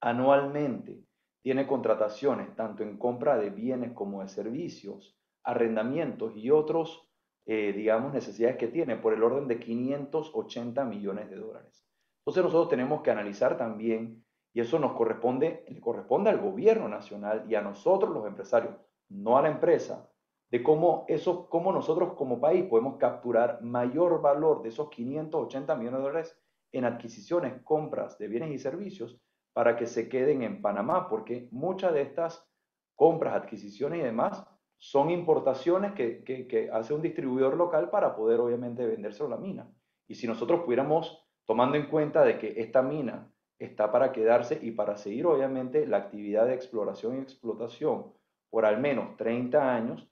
anualmente tiene contrataciones tanto en compra de bienes como de servicios, arrendamientos y otros, eh, digamos, necesidades que tiene por el orden de 580 millones de dólares. Entonces nosotros tenemos que analizar también, y eso nos corresponde, corresponde al gobierno nacional y a nosotros los empresarios, no a la empresa, de cómo, eso, cómo nosotros como país podemos capturar mayor valor de esos 580 millones de dólares en adquisiciones, compras de bienes y servicios para que se queden en Panamá, porque muchas de estas compras, adquisiciones y demás son importaciones que, que, hace un distribuidor local para poder obviamente vendérselo a la mina. Y si nosotros pudiéramos, tomando en cuenta de que esta mina está para quedarse y para seguir obviamente la actividad de exploración y explotación por al menos 30 años,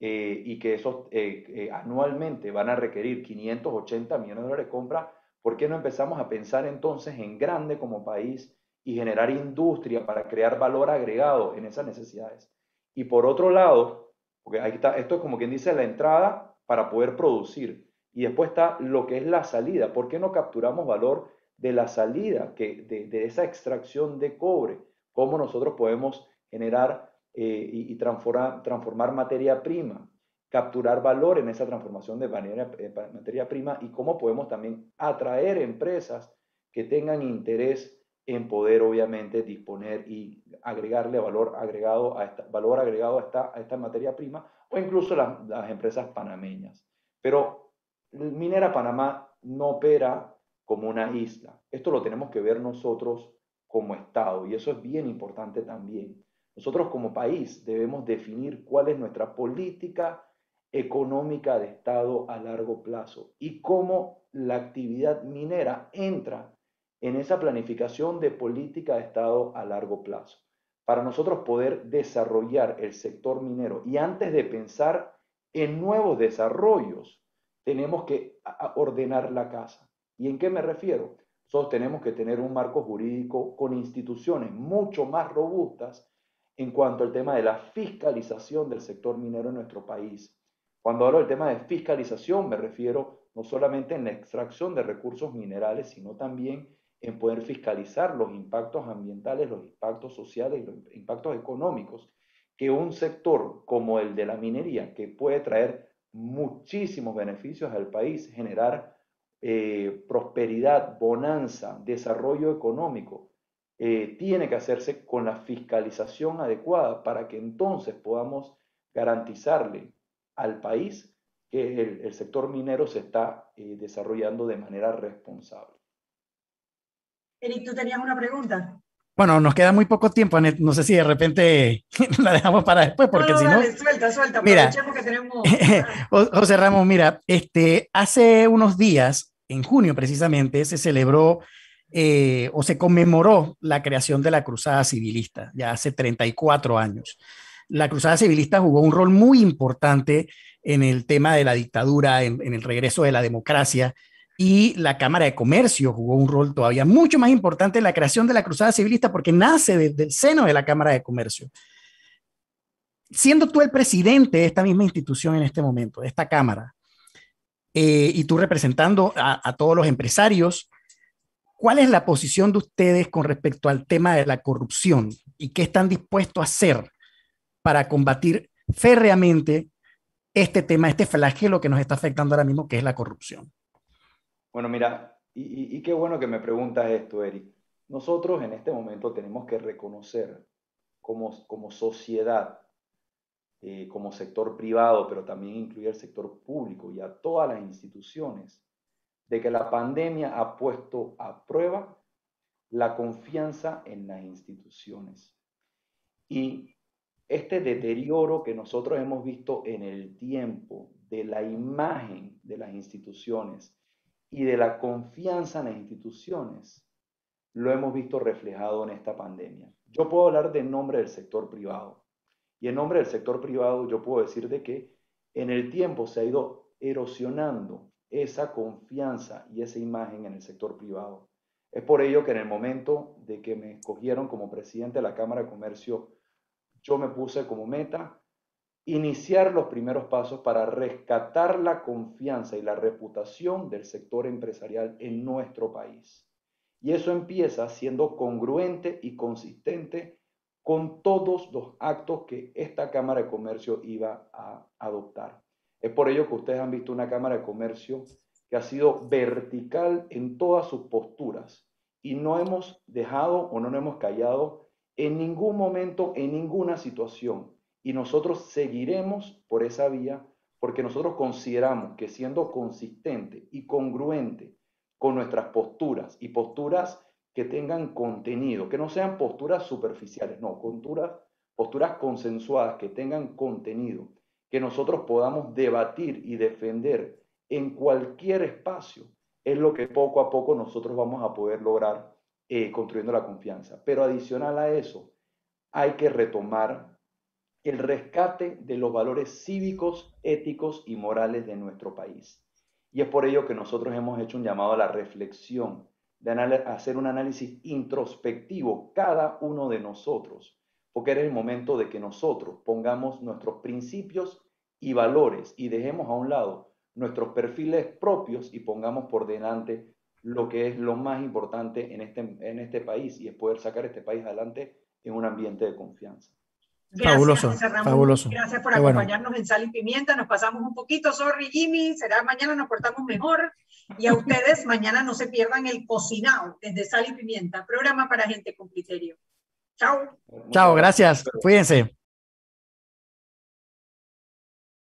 eh, y que esos eh, eh, anualmente van a requerir 580 millones de dólares de compra, ¿por qué no empezamos a pensar entonces en grande como país y generar industria para crear valor agregado en esas necesidades. Y por otro lado, porque ahí está, esto es como quien dice la entrada para poder producir. Y después está lo que es la salida. ¿Por qué no capturamos valor de la salida, que, de, esa extracción de cobre? ¿Cómo nosotros podemos generar eh, y, transformar, transformar materia prima? capturar valor en esa transformación de eh, materia prima y cómo podemos también atraer empresas que tengan interés en poder obviamente disponer y agregarle valor agregado a esta, valor agregado a esta, a esta materia prima o incluso las, las empresas panameñas. Pero Minera Panamá no opera como una isla. Esto lo tenemos que ver nosotros como Estado y eso es bien importante también. Nosotros como país debemos definir cuál es nuestra política económica de Estado a largo plazo y cómo la actividad minera entra en esa planificación de política de Estado a largo plazo, para nosotros poder desarrollar el sector minero. Y antes de pensar en nuevos desarrollos, tenemos que ordenar la casa. ¿Y en qué me refiero? Nosotros tenemos que tener un marco jurídico con instituciones mucho más robustas en cuanto al tema de la fiscalización del sector minero en nuestro país. Cuando hablo del tema de fiscalización, me refiero no solamente en la extracción de recursos minerales, sino también en poder fiscalizar los impactos ambientales, los impactos sociales los impactos económicos que un sector como el de la minería, que puede traer muchísimos beneficios al país, generar eh, prosperidad, bonanza, desarrollo económico, eh, tiene que hacerse con la fiscalización adecuada para que entonces podamos garantizarle al país que el, sector minero se está eh, desarrollando de manera responsable. Eric, tú tenías una pregunta. Bueno, nos queda muy poco tiempo, Anet. No sé si de repente la dejamos para después, porque si no. Suelta, suelta. Mira, que tenemos... José Ramos, mira, este, hace unos días, en junio precisamente, se celebró eh, o se conmemoró la creación de la Cruzada Civilista, ya hace 34 años. La Cruzada Civilista jugó un rol muy importante en el tema de la dictadura, en, en el regreso de la democracia y la Cámara de Comercio jugó un rol todavía mucho más importante en la creación de la Cruzada Civilista porque nace desde el seno de la Cámara de Comercio. Siendo tú el presidente de esta misma institución en este momento, de esta Cámara, eh, y tú representando a, a todos los empresarios, ¿cuál es la posición de ustedes con respecto al tema de la corrupción y qué están dispuestos a hacer para combatir férreamente este tema, este flagelo que nos está afectando ahora mismo, que es la corrupción? Bueno, mira, y, qué bueno que me preguntas esto, Eric. Nosotros en este momento tenemos que reconocer como, como sociedad, eh, como sector privado, pero también incluir el sector público y a todas las instituciones, de que la pandemia ha puesto a prueba la confianza en las instituciones. Y este deterioro que nosotros hemos visto en el tiempo de la imagen de las instituciones, y de la confianza en las instituciones, lo hemos visto reflejado en esta pandemia. Yo puedo hablar de nombre del sector privado. Y en nombre del sector privado yo puedo decir de que en el tiempo se ha ido erosionando esa confianza y esa imagen en el sector privado. Es por ello que en el momento de que me escogieron como presidente de la Cámara de Comercio, yo me puse como meta iniciar los primeros pasos para rescatar la confianza y la reputación del sector empresarial en nuestro país. Y eso empieza siendo congruente y consistente con todos los actos que esta Cámara de Comercio iba a adoptar. Es por ello que ustedes han visto una Cámara de Comercio que ha sido vertical en todas sus posturas y no hemos dejado o no nos hemos callado en ningún momento, en ninguna situación. Y nosotros seguiremos por esa vía porque nosotros consideramos que siendo consistente y congruente con nuestras posturas y posturas que tengan contenido, que no sean posturas superficiales, no, posturas, posturas consensuadas, que tengan contenido, que nosotros podamos debatir y defender en cualquier espacio, es lo que poco a poco nosotros vamos a poder lograr eh, construyendo la confianza. Pero adicional a eso, hay que retomar el rescate de los valores cívicos, éticos y morales de nuestro país. Y es por ello que nosotros hemos hecho un llamado a la reflexión, de hacer un análisis introspectivo cada uno de nosotros, porque era el momento de que nosotros pongamos nuestros principios y valores y dejemos a un lado nuestros perfiles propios y pongamos por delante lo que es lo más importante en este, en este país y es poder sacar este país adelante en un ambiente de confianza. Gracias, fabuloso, fabuloso. Gracias por acompañarnos en Sal y Pimienta. Nos pasamos un poquito, sorry Jimmy, será mañana nos portamos mejor. Y a ustedes mañana no se pierdan el cocinado desde Sal y Pimienta, programa para gente con criterio. Chao. Chao, gracias. Cuídense.